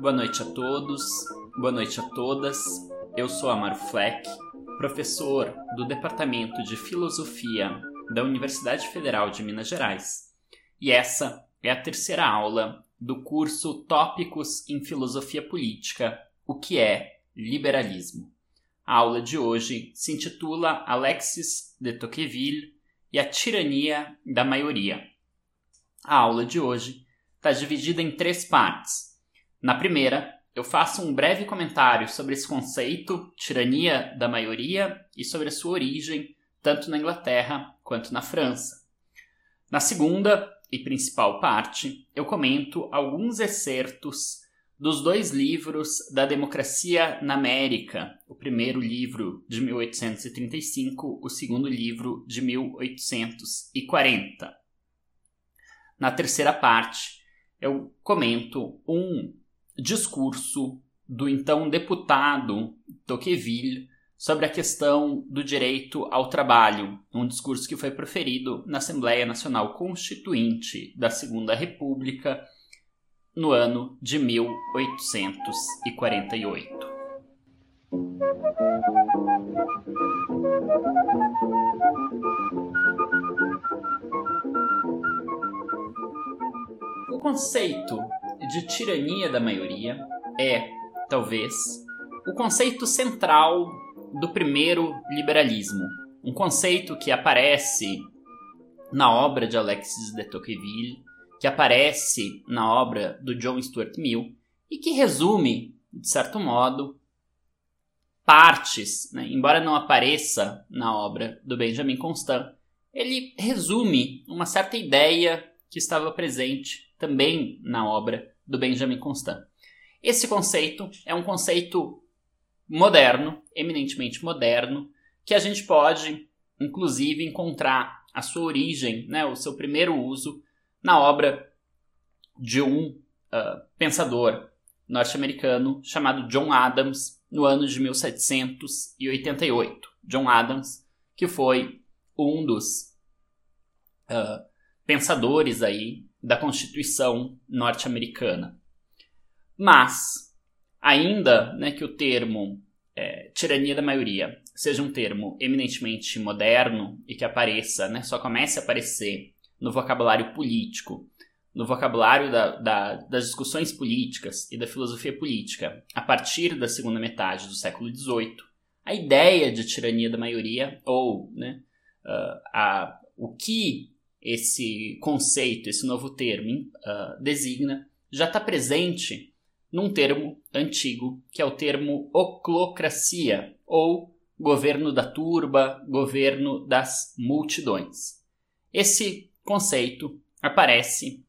boa noite a todos, boa noite a todas. Eu sou Amaro Fleck, professor do Departamento de Filosofia da Universidade Federal de Minas Gerais, e essa é a terceira aula do curso Tópicos em Filosofia Política: O que é liberalismo? A aula de hoje se intitula Alexis de Tocqueville e a tirania da maioria. A aula de hoje está dividida em três partes. Na primeira, eu faço um breve comentário sobre esse conceito, tirania da maioria, e sobre a sua origem, tanto na Inglaterra quanto na França. Na segunda e principal parte, eu comento alguns excertos dos dois livros da Democracia na América, o primeiro livro de 1835, o segundo livro de 1840. Na terceira parte, eu comento um discurso do então deputado Tocqueville sobre a questão do direito ao trabalho, um discurso que foi proferido na Assembleia Nacional Constituinte da Segunda República no ano de 1848. O conceito de tirania da maioria é, talvez, o conceito central do primeiro liberalismo, um conceito que aparece na obra de Alexis de Tocqueville, que aparece na obra do John Stuart Mill e que resume, de certo modo, partes, né? embora não apareça na obra do Benjamin Constant, ele resume uma certa ideia que estava presente também na obra do Benjamin Constant. Esse conceito é um conceito moderno, eminentemente moderno, que a gente pode, inclusive, encontrar a sua origem, né, o seu primeiro uso, na obra de um uh, pensador norte-americano chamado John Adams, no ano de 1788. John Adams, que foi um dos uh, pensadores aí da Constituição norte-americana. Mas, ainda né, que o termo é, tirania da maioria seja um termo eminentemente moderno e que apareça, né, só comece a aparecer no vocabulário político, no vocabulário da, da, das discussões políticas e da filosofia política a partir da segunda metade do século XVIII, a ideia de tirania da maioria, ou né, uh, a, o que esse conceito, esse novo termo uh, designa, já está presente num termo antigo, que é o termo oclocracia, ou governo da turba, governo das multidões. Esse conceito aparece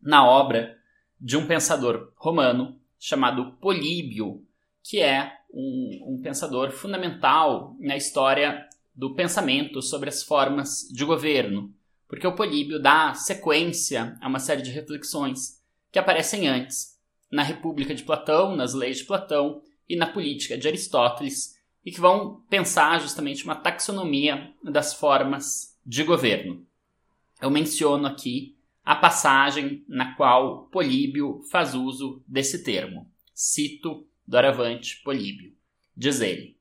na obra de um pensador romano chamado Políbio, que é um, um pensador fundamental na história do pensamento sobre as formas de governo, porque o Políbio dá sequência a uma série de reflexões que aparecem antes na República de Platão, nas leis de Platão e na política de Aristóteles, e que vão pensar justamente uma taxonomia das formas de governo. Eu menciono aqui a passagem na qual Políbio faz uso desse termo. Cito doravante Políbio. Diz ele: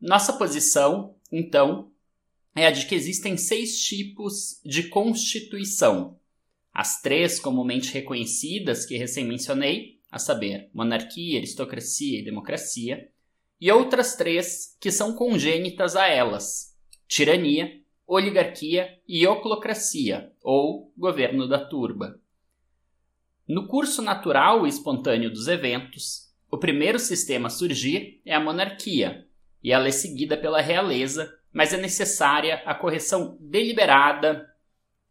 Nossa posição, então, é a de que existem seis tipos de constituição. As três comumente reconhecidas que recém mencionei, a saber, monarquia, aristocracia e democracia, e outras três que são congênitas a elas: tirania, oligarquia e oclocracia, ou governo da turba. No curso natural e espontâneo dos eventos, o primeiro sistema a surgir é a monarquia, e ela é seguida pela realeza mas é necessária a correção deliberada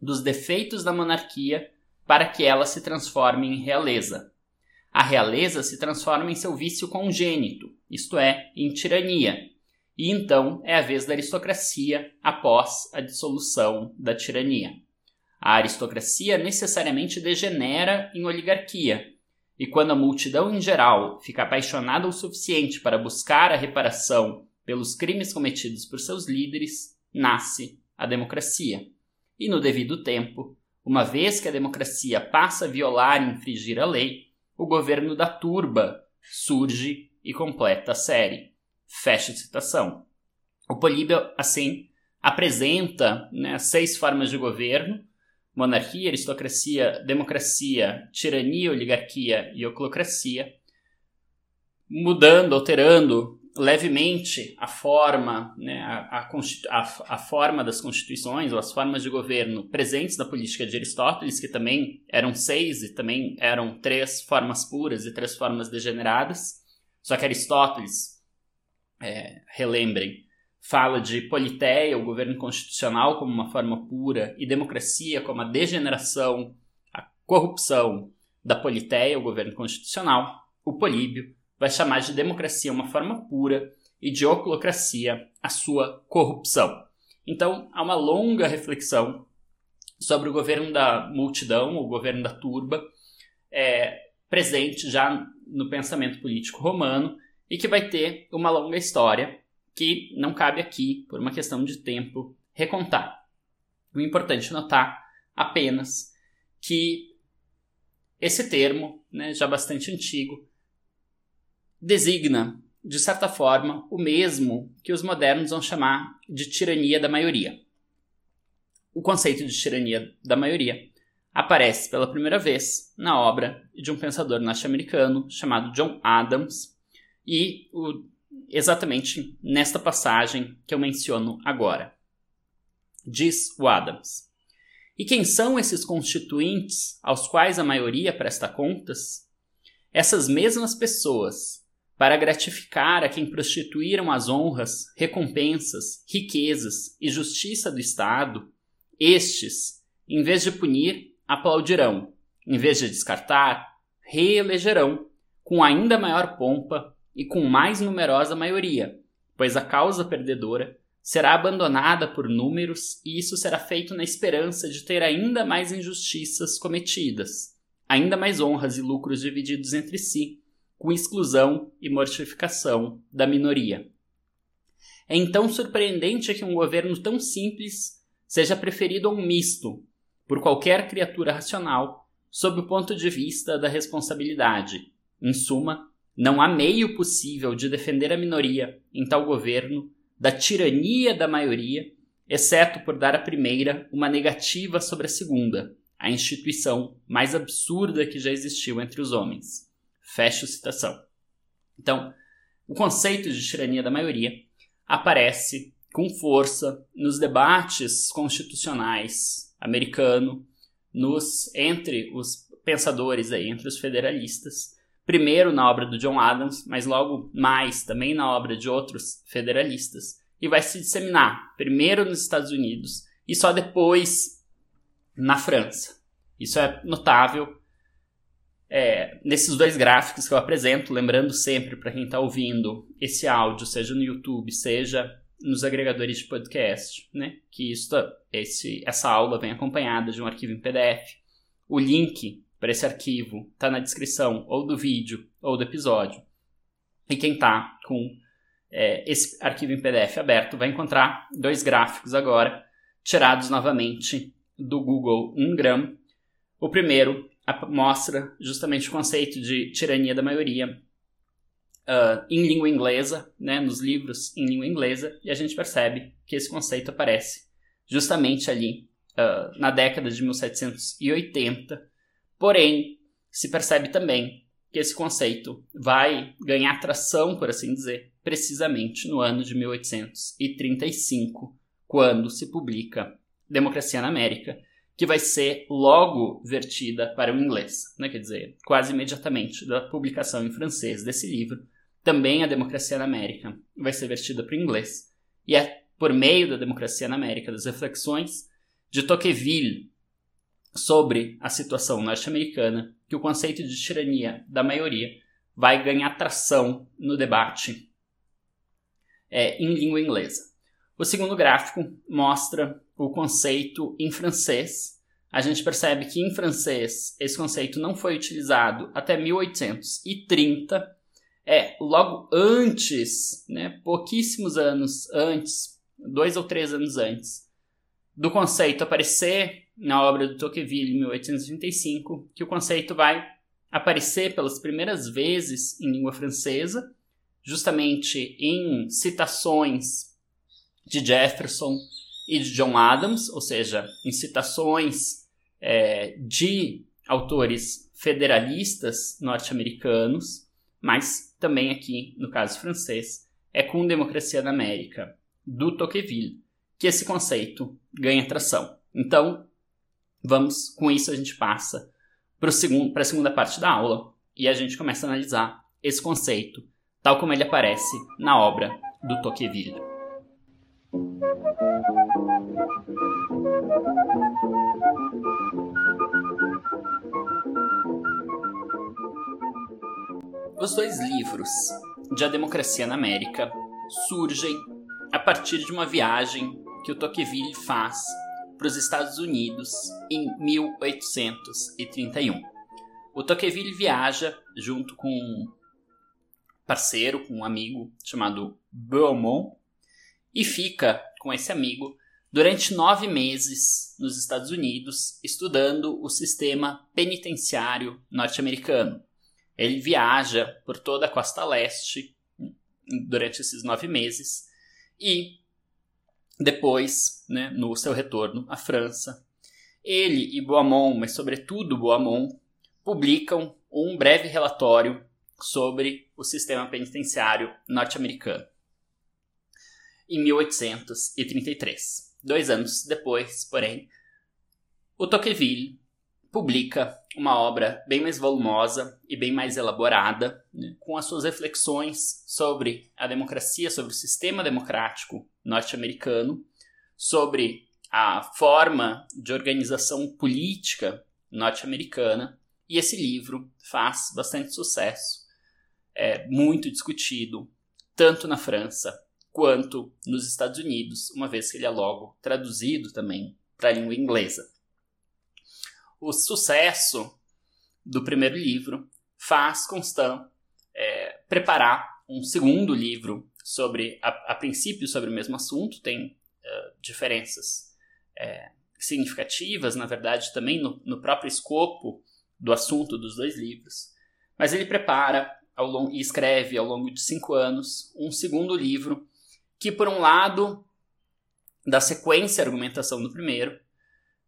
dos defeitos da monarquia para que ela se transforme em realeza. A realeza se transforma em seu vício congênito, isto é, em tirania, e então é a vez da aristocracia após a dissolução da tirania. A aristocracia necessariamente degenera em oligarquia, e quando a multidão em geral fica apaixonada o suficiente para buscar a reparação pelos crimes cometidos por seus líderes, nasce a democracia. E no devido tempo, uma vez que a democracia passa a violar e infringir a lei, o governo da turba surge e completa a série. Fecha a citação. O Políbio, assim, apresenta né, seis formas de governo: monarquia, aristocracia, democracia, tirania, oligarquia e oclocracia, mudando, alterando levemente a forma, né, a, a, a, forma das constituições ou as formas de governo presentes na política de Aristóteles, que também eram seis e também eram três formas puras e três formas degeneradas. Só que Aristóteles, é, relembrem, fala de politéia, o governo constitucional, como uma forma pura, e democracia como a degeneração, a corrupção da politéia, o governo constitucional. O Políbio vai chamar de democracia uma forma pura e de oclocracia a sua corrupção. Então, há uma longa reflexão sobre o governo da multidão, o governo da turba, é, presente já no pensamento político romano e que vai ter uma longa história que não cabe aqui, por uma questão de tempo, recontar. O importante notar apenas que esse termo, né, já bastante antigo, designa, de certa forma, o mesmo que os modernos vão chamar de tirania da maioria. O conceito de tirania da maioria aparece pela primeira vez na obra de um pensador norte-americano chamado John Adams, e o, exatamente nesta passagem que eu menciono agora. Diz o Adams. E quem são esses constituintes aos quais a maioria presta contas? Essas mesmas pessoas para gratificar a quem prostituíram as honras, recompensas, riquezas e justiça do Estado, estes, em vez de punir, aplaudirão, em vez de descartar, reelegerão, com ainda maior pompa e com mais numerosa maioria, pois a causa perdedora será abandonada por números e isso será feito na esperança de ter ainda mais injustiças cometidas, ainda mais honras e lucros divididos entre si com exclusão e mortificação da minoria. É então surpreendente que um governo tão simples seja preferido a um misto, por qualquer criatura racional, sob o ponto de vista da responsabilidade. Em suma, não há meio possível de defender a minoria em tal governo da tirania da maioria, exceto por dar à primeira uma negativa sobre a segunda, a instituição mais absurda que já existiu entre os homens. Fecho citação. Então, o conceito de tirania da maioria aparece com força nos debates constitucionais americano, nos entre os pensadores aí, entre os federalistas, primeiro na obra do John Adams, mas logo mais também na obra de outros federalistas, e vai se disseminar primeiro nos Estados Unidos e só depois na França. Isso é notável é, nesses dois gráficos que eu apresento, lembrando sempre para quem está ouvindo esse áudio, seja no YouTube, seja nos agregadores de podcast, né? Que isso, esse, essa aula vem acompanhada de um arquivo em PDF. O link para esse arquivo está na descrição ou do vídeo ou do episódio. E quem está com é, esse arquivo em PDF aberto vai encontrar dois gráficos agora, tirados novamente do Google Ungram. O primeiro mostra justamente o conceito de tirania da maioria uh, em língua inglesa, né, nos livros em língua inglesa, e a gente percebe que esse conceito aparece justamente ali uh, na década de 1780. Porém, se percebe também que esse conceito vai ganhar tração, por assim dizer, precisamente no ano de 1835, quando se publica Democracia na América, que vai ser logo vertida para o inglês, né? quer dizer, quase imediatamente da publicação em francês desse livro, também a Democracia na América vai ser vertida para o inglês. E é por meio da Democracia na América, das reflexões de Tocqueville sobre a situação norte-americana, que o conceito de tirania da maioria vai ganhar tração no debate é, em língua inglesa. O segundo gráfico mostra o conceito em francês. A gente percebe que em francês esse conceito não foi utilizado até 1830. É, logo antes, né, pouquíssimos anos antes, dois ou três anos antes, do conceito aparecer na obra do Tocqueville em 1835, que o conceito vai aparecer pelas primeiras vezes em língua francesa, justamente em citações de Jefferson e de John Adams, ou seja, em citações é, de autores federalistas norte-americanos, mas também aqui, no caso francês, é com Democracia na América, do Tocqueville, que esse conceito ganha tração. Então, vamos, com isso a gente passa para a segunda parte da aula e a gente começa a analisar esse conceito, tal como ele aparece na obra do Tocqueville. Os dois livros de A Democracia na América surgem a partir de uma viagem que o Tocqueville faz para os Estados Unidos em 1831. O Tocqueville viaja junto com um parceiro, com um amigo chamado Beaumont, e fica com esse amigo durante nove meses nos Estados Unidos estudando o sistema penitenciário norte-americano. Ele viaja por toda a costa leste durante esses nove meses e depois, né, no seu retorno à França, ele e Boamont, mas sobretudo Boamont, publicam um breve relatório sobre o sistema penitenciário norte-americano em 1833. Dois anos depois, porém, o Tocqueville publica uma obra bem mais volumosa e bem mais elaborada, né, com as suas reflexões sobre a democracia, sobre o sistema democrático norte-americano, sobre a forma de organização política norte-americana, e esse livro faz bastante sucesso, é muito discutido, tanto na França quanto nos Estados Unidos, uma vez que ele é logo traduzido também para a língua inglesa. O sucesso do primeiro livro faz Constant é, preparar um segundo livro sobre, a, a, princípio, sobre o mesmo assunto, tem uh, diferenças é, significativas, na verdade, também no, no, próprio escopo do assunto dos dois livros, mas ele prepara ao e escreve ao longo de cinco anos um segundo livro que, por um lado, dá sequência à argumentação do primeiro,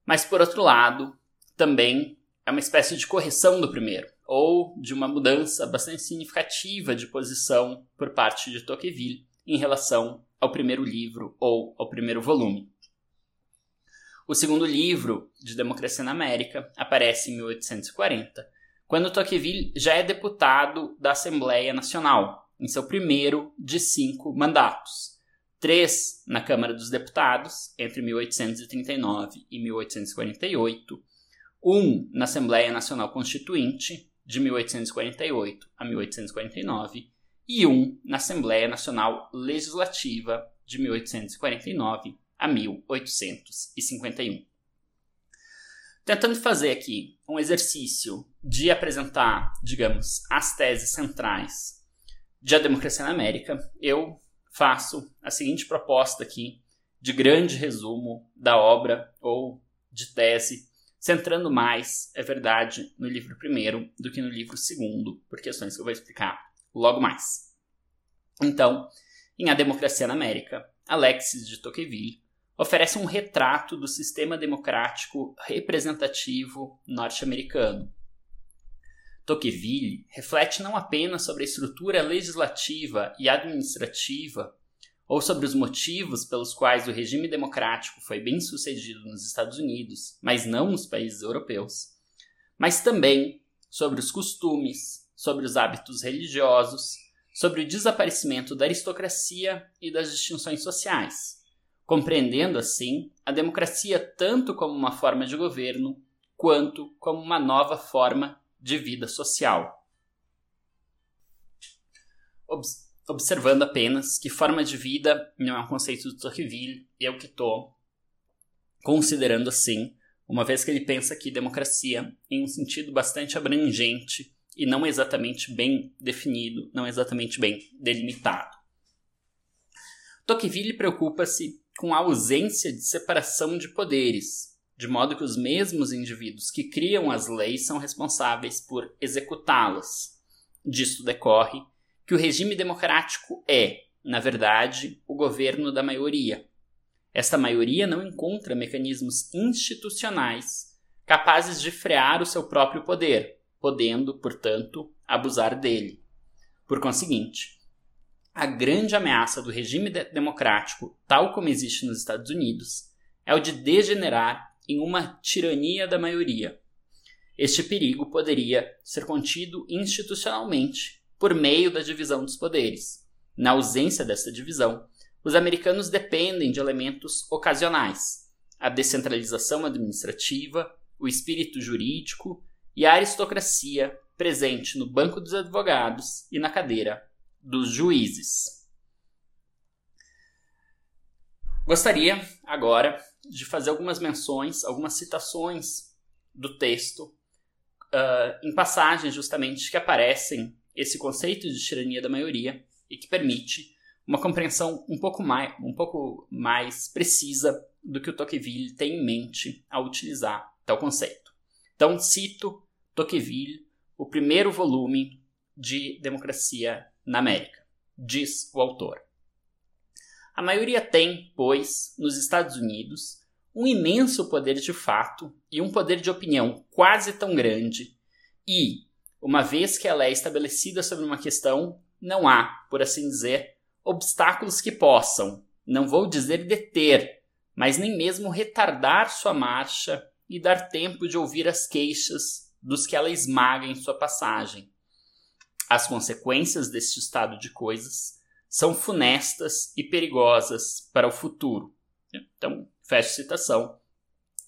mas, por outro lado, também é uma espécie de correção do primeiro, ou de uma mudança bastante significativa de posição por parte de Tocqueville em relação ao primeiro livro ou ao primeiro volume. O segundo livro, de Democracia na América, aparece em 1840, quando Tocqueville já é deputado da Assembleia Nacional, em seu primeiro de cinco mandatos. Três na Câmara dos Deputados, entre 1839 e 1848, um na Assembleia Nacional Constituinte, de 1848 a 1849, e um na Assembleia Nacional Legislativa, de 1849 a 1851. Tentando fazer aqui um exercício de apresentar, digamos, as teses centrais de A Democracia na América, eu faço a seguinte proposta aqui de grande resumo da obra ou de tese centrando mais, é verdade, no livro primeiro do que no livro segundo, por questões que eu vou explicar logo mais. Então, em A Democracia na América, Alexis de Tocqueville oferece um retrato do sistema democrático representativo norte-americano. Tocqueville reflete não apenas sobre a estrutura legislativa e administrativa ou sobre os motivos pelos quais o regime democrático foi bem sucedido nos Estados Unidos, mas não nos países europeus, mas também sobre os costumes, sobre os hábitos religiosos, sobre o desaparecimento da aristocracia e das distinções sociais, compreendendo assim a democracia tanto como uma forma de governo quanto como uma nova forma de vida social. Obs observando apenas que forma de vida não é um conceito do Tocqueville, eu que estou considerando assim, uma vez que ele pensa que democracia em um sentido bastante abrangente e não exatamente bem definido, não exatamente bem delimitado. Tocqueville preocupa-se com a ausência de separação de poderes, de modo que os mesmos indivíduos que criam as leis são responsáveis por executá-las. Disto decorre que o regime democrático é, na verdade, o governo da maioria. Esta maioria não encontra mecanismos institucionais capazes de frear o seu próprio poder, podendo, portanto, abusar dele. Por conseguinte, a grande ameaça do regime de democrático, tal como existe nos Estados Unidos, é o de degenerar em uma tirania da maioria. Este perigo poderia ser contido institucionalmente por meio da divisão dos poderes. Na ausência dessa divisão, os americanos dependem de elementos ocasionais: a descentralização administrativa, o espírito jurídico e a aristocracia presente no banco dos advogados e na cadeira dos juízes. Gostaria agora de fazer algumas menções, algumas citações do texto uh, em passagens justamente que aparecem esse conceito de tirania da maioria e que permite uma compreensão um pouco mais, um pouco mais precisa do que o Tocqueville tem em mente ao utilizar tal conceito. Então, cito Tocqueville, o primeiro volume de Democracia na América, diz o autor. A maioria tem, pois, nos Estados Unidos, um imenso poder de fato e um poder de opinião quase tão grande, e, uma vez que ela é estabelecida sobre uma questão, não há, por assim dizer, obstáculos que possam, não vou dizer deter, mas nem mesmo retardar sua marcha e dar tempo de ouvir as queixas dos que ela esmaga em sua passagem. As consequências deste estado de coisas são funestas e perigosas para o futuro. Então, fecha citação.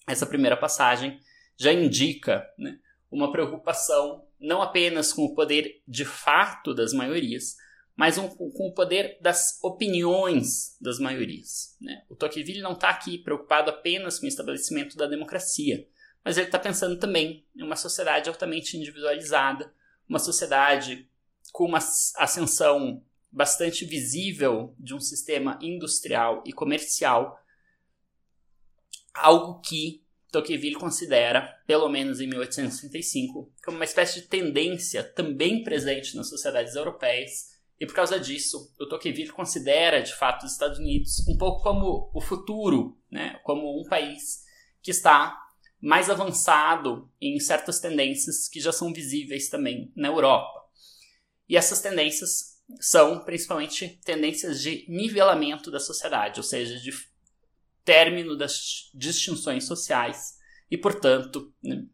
Essa primeira passagem já indica né, uma preocupação não apenas com o poder de fato das maiorias, mas um, com o poder das opiniões das maiorias. Né? O Tocqueville não está aqui preocupado apenas com o estabelecimento da democracia, mas ele está pensando também em uma sociedade altamente individualizada, uma sociedade com uma ascensão bastante visível de um sistema industrial e comercial, algo que Tocqueville considera, pelo menos em 1865, como uma espécie de tendência também presente nas sociedades europeias, e por causa disso, o Tocqueville considera, de fato, os Estados Unidos um pouco como o futuro, né? como um país que está mais avançado em certas tendências que já são visíveis também na Europa. E essas tendências são principalmente tendências de nivelamento da sociedade, ou seja, de término das distinções sociais e, portanto, né,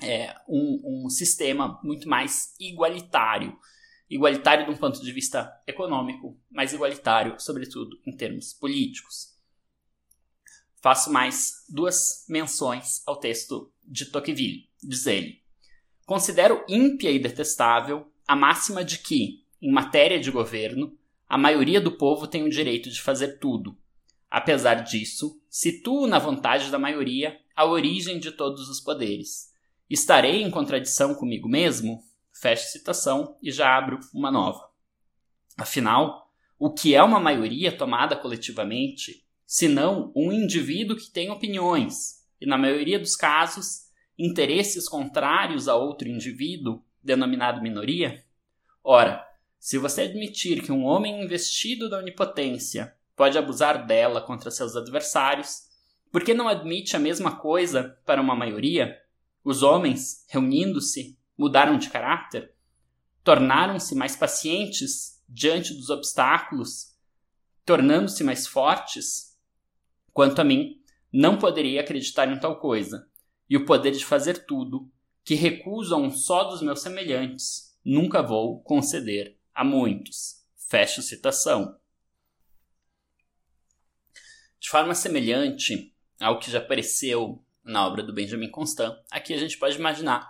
é um, um sistema muito mais igualitário. Igualitário de um ponto de vista econômico, mas igualitário, sobretudo, em termos políticos. Faço mais duas menções ao texto de Tocqueville. Diz ele: Considero ímpia e detestável a máxima de que, em matéria de governo, a maioria do povo tem o direito de fazer tudo. Apesar disso, situo na vontade da maioria a origem de todos os poderes. Estarei em contradição comigo mesmo? Fecho citação e já abro uma nova. Afinal, o que é uma maioria tomada coletivamente, senão um indivíduo que tem opiniões e, na maioria dos casos, interesses contrários a outro indivíduo, denominado minoria? Ora, se você admitir que um homem investido da onipotência pode abusar dela contra seus adversários, por que não admite a mesma coisa para uma maioria? Os homens, reunindo-se, mudaram de caráter? Tornaram-se mais pacientes diante dos obstáculos, tornando-se mais fortes? Quanto a mim, não poderia acreditar em tal coisa, e o poder de fazer tudo, que recuso a um só dos meus semelhantes, nunca vou conceder a muitos. Fecha citação. De forma semelhante ao que já apareceu na obra do Benjamin Constant, aqui a gente pode imaginar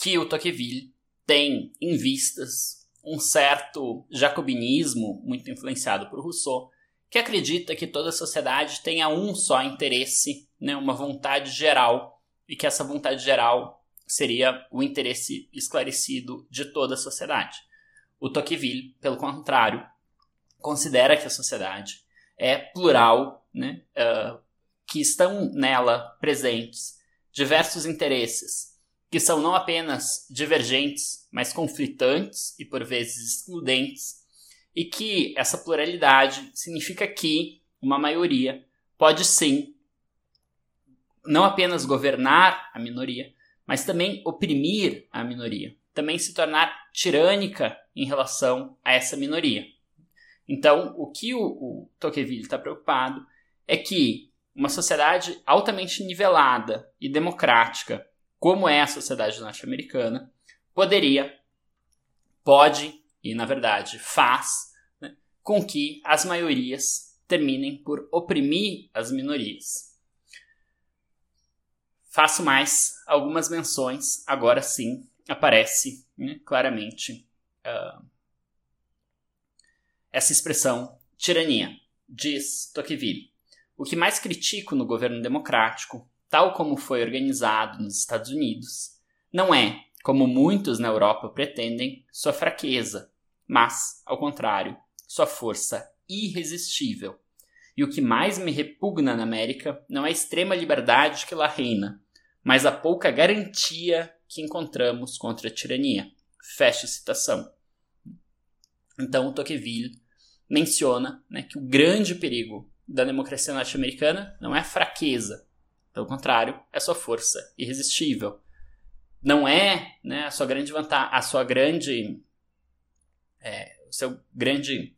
que o Tocqueville tem em vistas um certo jacobinismo, muito influenciado por Rousseau, que acredita que toda a sociedade tenha um só interesse, né, uma vontade geral, e que essa vontade geral seria o interesse esclarecido de toda a sociedade. O Tocqueville, pelo contrário, considera que a sociedade é plural, né? Uh, que estão nela presentes diversos interesses que são não apenas divergentes, mas conflitantes e por vezes excludentes, e que essa pluralidade significa que uma maioria pode sim não apenas governar a minoria, mas também oprimir a minoria, também se tornar tirânica em relação a essa minoria. Então, o que o, o Tocqueville está preocupado é que uma sociedade altamente nivelada e democrática, como é a sociedade norte-americana, poderia, pode e na verdade faz né, com que as maiorias terminem por oprimir as minorias. Faço mais algumas menções, agora sim aparece né, claramente uh, essa expressão tirania, diz Tocqueville. O que mais critico no governo democrático, tal como foi organizado nos Estados Unidos, não é, como muitos na Europa pretendem, sua fraqueza, mas, ao contrário, sua força irresistível. E o que mais me repugna na América não é a extrema liberdade que lá reina, mas a pouca garantia que encontramos contra a tirania. Fecha a citação. Então, Tocqueville menciona né, que o grande perigo da democracia norte-americana não é a fraqueza, pelo contrário, é sua força irresistível. Não é né, a sua grande vantagem, a sua grande, é, o seu grande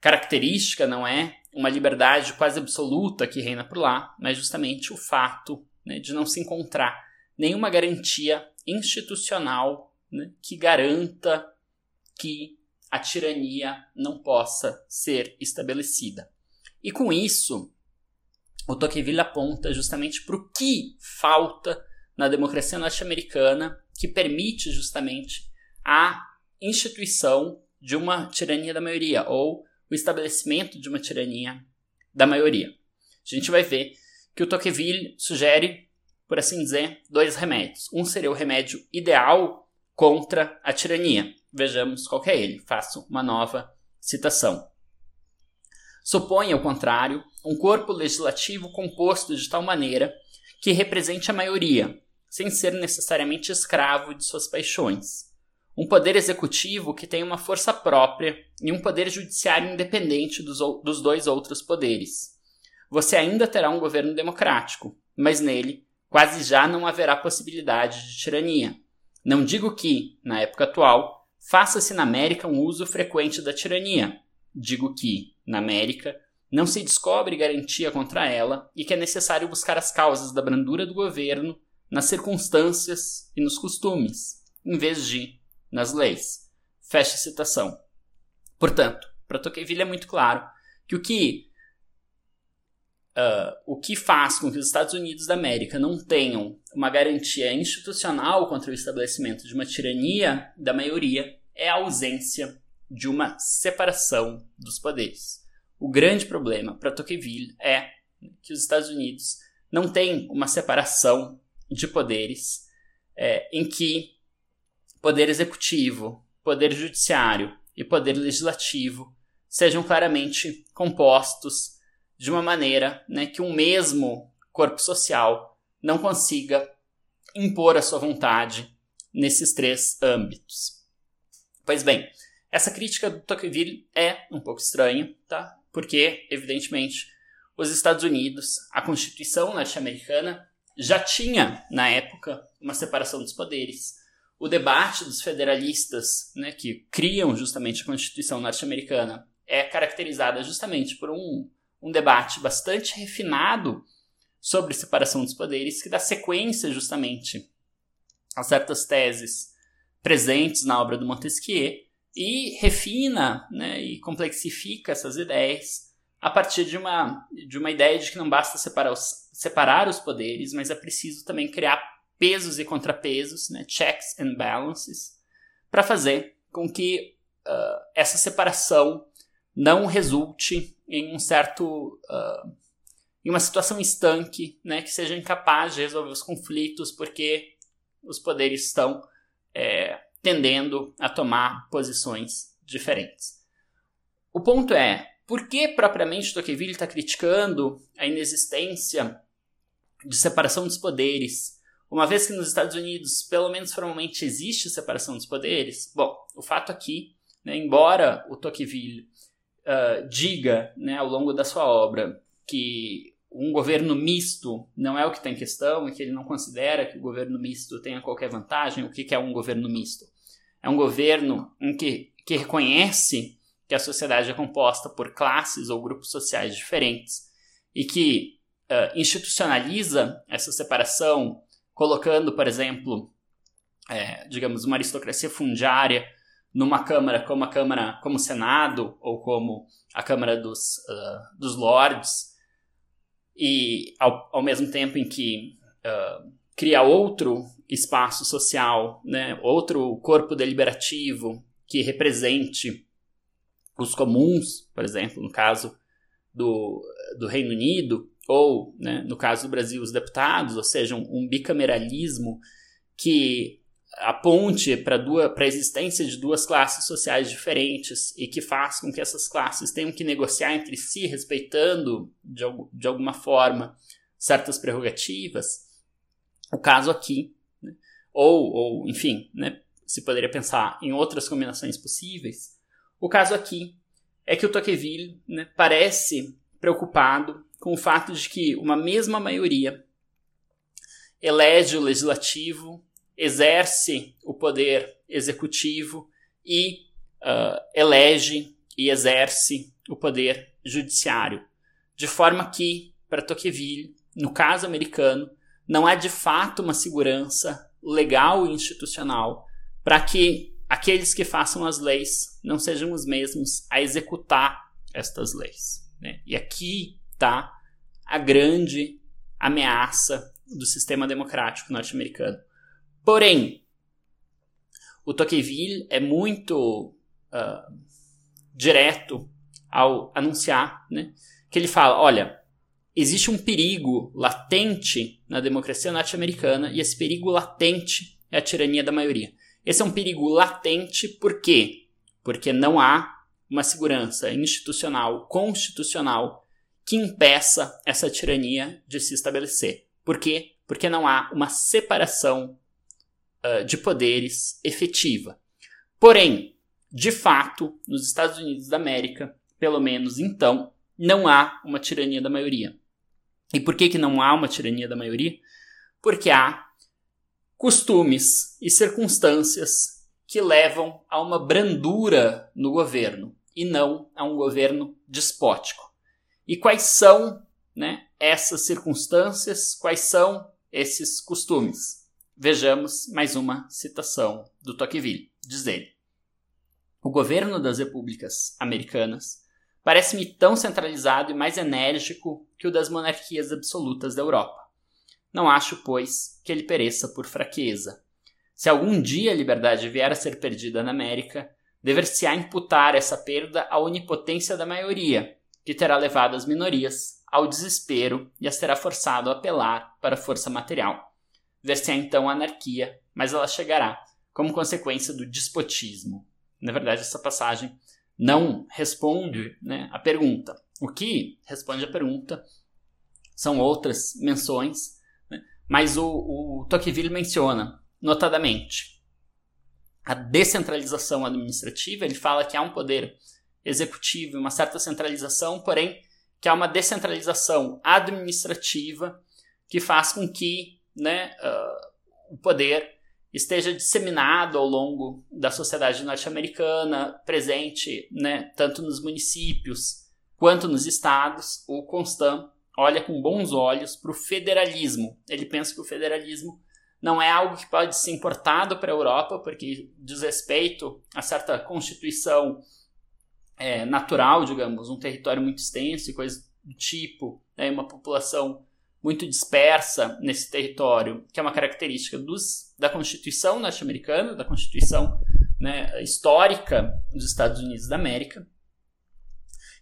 característica não é uma liberdade quase absoluta que reina por lá, mas justamente o fato né, de não se encontrar nenhuma garantia institucional né, que garanta que a tirania não possa ser estabelecida. E com isso, o Tocqueville aponta justamente para o que falta na democracia norte-americana que permite justamente a instituição de uma tirania da maioria ou o estabelecimento de uma tirania da maioria. A gente vai ver que o Tocqueville sugere, por assim dizer, dois remédios. Um seria o remédio ideal contra a tirania, Vejamos qual é ele. Faço uma nova citação. Supõe, ao contrário, um corpo legislativo composto de tal maneira que represente a maioria, sem ser necessariamente escravo de suas paixões. Um poder executivo que tenha uma força própria e um poder judiciário independente dos, dos dois outros poderes. Você ainda terá um governo democrático, mas nele quase já não haverá possibilidade de tirania. Não digo que, na época atual, faça-se na América um uso frequente da tirania. Digo que, na América, não se descobre garantia contra ela e que é necessário buscar as causas da brandura do governo nas circunstâncias e nos costumes, em vez de nas leis. Fecha citação. Portanto, para Tocqueville é muito claro que o que Uh, o que faz com que os Estados Unidos da América não tenham uma garantia institucional contra o estabelecimento de uma tirania da maioria é a ausência de uma separação dos poderes. O grande problema para Tocqueville é que os Estados Unidos não têm uma separação de poderes é, em que poder executivo, poder judiciário e poder legislativo sejam claramente compostos de uma maneira né, que um mesmo corpo social não consiga impor a sua vontade nesses três âmbitos. Pois bem, essa crítica do Tocqueville é um pouco estranha, tá? Porque, evidentemente, os Estados Unidos, a Constituição norte-americana, já tinha, na época, uma separação dos poderes. O debate dos federalistas, né, que criam justamente a Constituição norte-americana, é caracterizada justamente por um um debate bastante refinado sobre separação dos poderes, que dá sequência justamente a certas teses presentes na obra do Montesquieu e refina né, e complexifica essas ideias a partir de uma, de uma ideia de que não basta separar os, separar os poderes, mas é preciso também criar pesos e contrapesos, né, checks and balances, para fazer com que uh, essa separação não resulte em um certo uh, em uma situação estanque, né, que seja incapaz de resolver os conflitos porque os poderes estão é, tendendo a tomar posições diferentes. O ponto é por que propriamente Tocqueville está criticando a inexistência de separação dos poderes, uma vez que nos Estados Unidos, pelo menos formalmente, existe separação dos poderes? Bom, o fato aqui, né, embora o Tocqueville uh, diga né, ao longo da sua obra que um governo misto não é o que está em questão e que ele não considera que o governo misto tenha qualquer vantagem, o que é um governo misto? É um governo em que, que reconhece que a sociedade é composta por classes ou grupos sociais diferentes e que uh, institucionaliza essa separação, colocando, por exemplo, é, digamos, uma aristocracia fundiária numa Câmara como a Câmara, como o Senado ou como a Câmara dos, uh, dos Lords, e ao, ao mesmo tempo em que uh, cria outro espaço social, né, outro corpo deliberativo que represente os comuns, por exemplo, no caso do, do Reino Unido, ou né, no caso do Brasil, os deputados, ou seja, um, um bicameralismo que aponte para a existência de duas classes sociais diferentes e que faz com que essas classes tenham que negociar entre si, respeitando de, de alguma forma certas prerrogativas. O caso aqui? Ou, ou, enfim, né, se poderia pensar em outras combinações possíveis. O caso aqui é que o Tocqueville né, parece preocupado com o fato de que uma mesma maioria elege o legislativo exerce o poder executivo e uh, elege e exerce o poder judiciário. De forma que, para Tocqueville, no caso americano, não há de fato uma segurança legal e institucional para que aqueles que façam as leis não sejam os mesmos a executar estas leis. Né? E aqui está a grande ameaça do sistema democrático norte-americano. Porém, o Tocqueville é muito uh, direto ao anunciar né, que ele fala: olha, existe um perigo latente na democracia norte-americana e esse perigo latente é a tirania da maioria. Esse é um perigo latente por quê? Porque não há uma segurança institucional, constitucional, que impeça essa tirania de se estabelecer. Por quê? Porque não há uma separação uh, de poderes efetiva. Porém, de fato, nos Estados Unidos da América, pelo menos então, não há uma tirania da maioria. E por que, que não há uma tirania da maioria? Porque há costumes e circunstâncias que levam a uma brandura no governo e não a um governo despótico. E quais são né, essas circunstâncias, quais são esses costumes? Vejamos mais uma citação do Tocqueville. Diz ele: O governo das repúblicas americanas parece-me tão centralizado e mais enérgico que o das monarquias absolutas da Europa. Não acho, pois, que ele pereça por fraqueza. Se algum dia a liberdade vier a ser perdida na América, dever-se-á imputar essa perda à onipotência da maioria, que terá levado as minorias ao desespero e as terá forçado a apelar para a força material ver-se-á então a anarquia, mas ela chegará como consequência do despotismo. Na verdade, essa passagem não responde né, a pergunta. O que responde a pergunta são outras menções, né, mas o, o Tocqueville menciona, notadamente, a descentralização administrativa. Ele fala que há um poder executivo uma certa centralização, porém que há uma descentralização administrativa que faz com que né, uh, o poder esteja disseminado ao longo da sociedade norte-americana, presente né, tanto nos municípios quanto nos estados. O Constant olha com bons olhos para o federalismo. Ele pensa que o federalismo não é algo que pode ser importado para a Europa, porque diz respeito a certa constituição é, natural, digamos, um território muito extenso e coisa do tipo, né, uma população muito dispersa nesse território, que é uma característica dos, da Constituição norte-americana, da Constituição né, histórica dos Estados Unidos da América,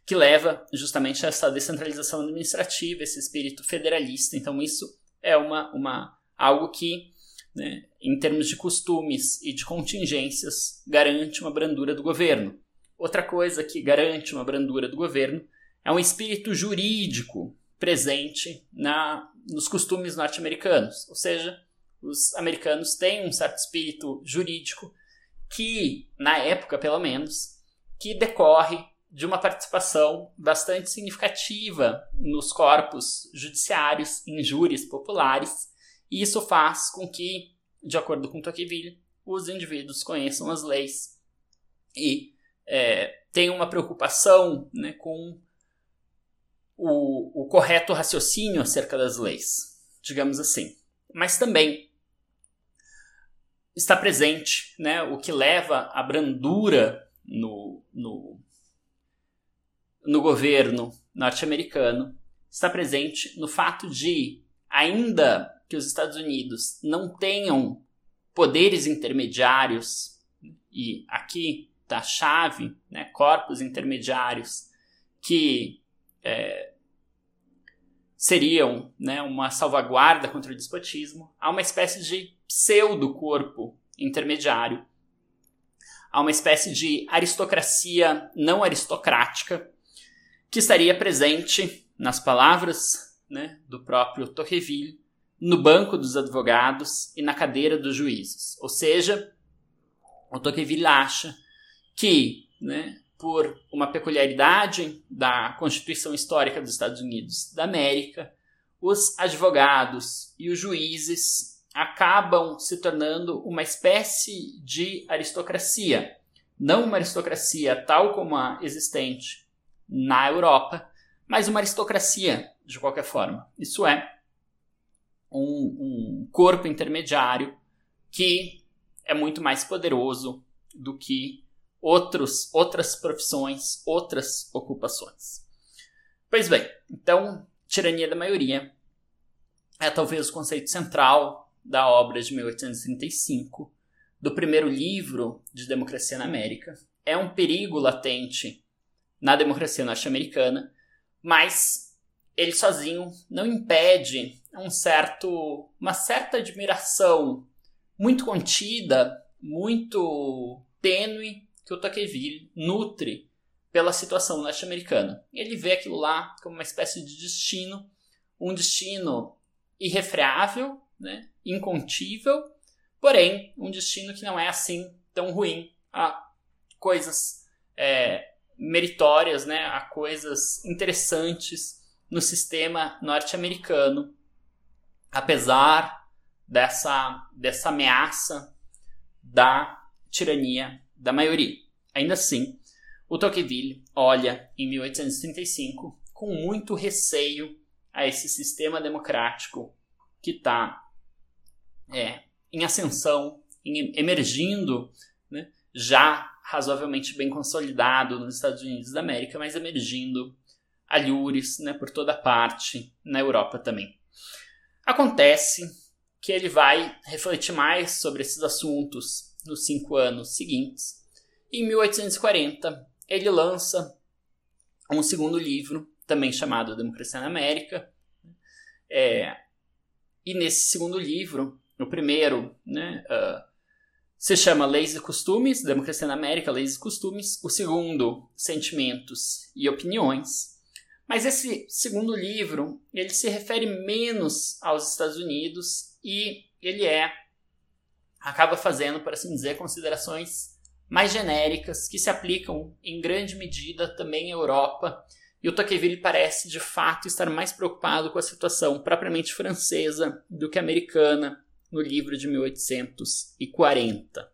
que leva justamente a essa descentralização administrativa, esse espírito federalista. Então, isso é uma, uma algo que, né, em termos de costumes e de contingências, garante uma brandura do governo. outra coisa que garante uma brandura do governo é um espírito jurídico presente na, nos costumes norte-americanos. Ou seja, os americanos têm um certo espírito jurídico que, na época pelo menos, que decorre de uma participação bastante significativa nos corpos judiciários, em júris populares, e isso faz com que, de acordo com Tocqueville, os indivíduos conheçam as leis e é, tenham uma preocupação né, com o, o correto raciocínio acerca das leis, digamos assim. Mas também está presente né, o que leva à brandura no, no, no governo norte-americano, está presente no fato de, ainda que os Estados Unidos não tenham poderes intermediários, e aqui está a chave, né, corpos intermediários, que é, seriam né, uma salvaguarda contra o despotismo, há uma espécie de pseudo-corpo intermediário, há uma espécie de aristocracia não aristocrática que estaria presente, nas palavras né, do próprio Torreville, no banco dos advogados e na cadeira dos juízes. Ou seja, o Tocqueville acha que, né, por uma peculiaridade da Constituição Histórica dos Estados Unidos da América, os advogados e os juízes acabam se tornando uma espécie de aristocracia. Não uma aristocracia tal como a existente na Europa, mas uma aristocracia de qualquer forma. Isso é, um, um corpo intermediário que é muito mais poderoso do que outros, outras profissões, outras ocupações. Pois bem, então, tirania da maioria é talvez o conceito central da obra de 1835, do primeiro livro de democracia na América. É um perigo latente na democracia norte-americana, mas ele sozinho não impede um certo, uma certa admiração muito contida, muito tênue que o Tocqueville nutre pela situação norte-americana. Ele vê aquilo lá como uma espécie de destino, um destino irrefreável, né, incontível, porém um destino que não é assim tão ruim. Há coisas é, meritórias, né, há coisas interessantes no sistema norte-americano, apesar dessa, dessa ameaça da tirania da maioria. Ainda assim, o Tocqueville olha em 1835 com muito receio a esse sistema democrático que está é, em ascensão, em, emergindo, né, já razoavelmente bem consolidado nos Estados Unidos da América, mas emergindo alhures né, por toda parte, na Europa também. Acontece que ele vai refletir mais sobre esses assuntos nos cinco anos seguintes. Em 1840, ele lança um segundo livro, também chamado Democracia na América. É, e nesse segundo livro, o primeiro né, uh, se chama Leis e Costumes, Democracia na América, Leis e Costumes. O segundo, Sentimentos e Opiniões. Mas esse segundo livro, ele se refere menos aos Estados Unidos e ele é acaba fazendo, por assim dizer, considerações mais genéricas que se aplicam em grande medida também à Europa. E o Tocqueville parece de fato estar mais preocupado com a situação propriamente francesa do que americana no livro de 1840.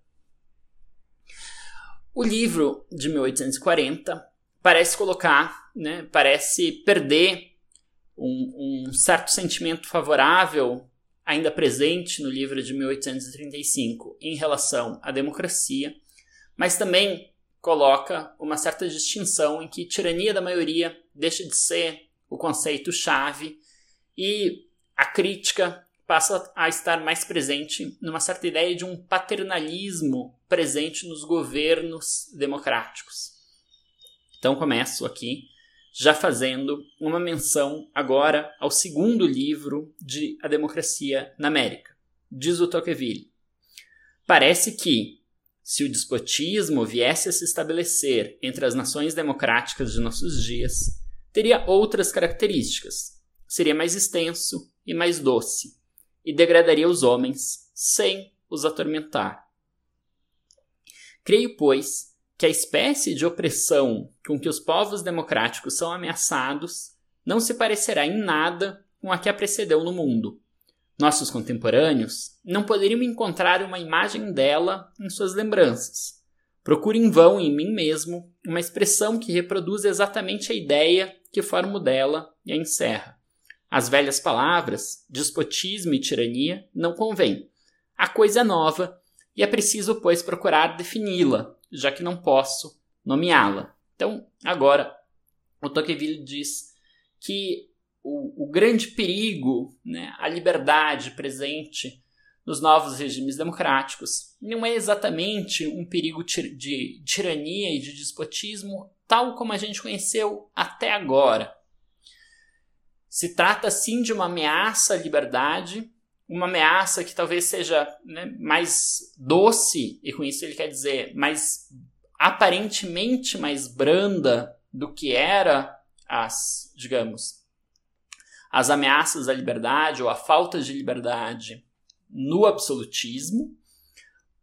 O livro de 1840 parece colocar, né, parece perder um, um certo sentimento favorável ainda presente no livro de 1835 em relação à democracia, mas também coloca uma certa distinção em que tirania da maioria deixa de ser o conceito-chave e a crítica passa a estar mais presente numa certa ideia de um paternalismo presente nos governos democráticos. Então começo aqui já fazendo uma menção agora ao segundo livro de A Democracia na América. Diz o Tocqueville: Parece que, se o despotismo viesse a se estabelecer entre as nações democráticas de nossos dias, teria outras características. Seria mais extenso e mais doce, e degradaria os homens sem os atormentar. Creio, pois, que a espécie de opressão com que os povos democráticos são ameaçados não se parecerá em nada com a que a precedeu no mundo. Nossos contemporâneos não poderiam encontrar uma imagem dela em suas lembranças. Procuro em vão em mim mesmo uma expressão que reproduz exatamente a ideia que formo dela e a encerra. As velhas palavras, despotismo e tirania, não convêm. A coisa é nova e é preciso, pois, procurar defini-la, já que não posso nomeá-la. Então, agora, o Tocqueville diz que o, o grande perigo, né, a liberdade presente nos novos regimes democráticos não é exatamente um perigo de tirania e de despotismo tal como a gente conheceu até agora. Se trata sim de uma ameaça à liberdade, uma ameaça que talvez seja né, mais doce, e com isso ele quer dizer mais aparentemente mais branda do que era as, digamos, as ameaças à liberdade ou a falta de liberdade no absolutismo,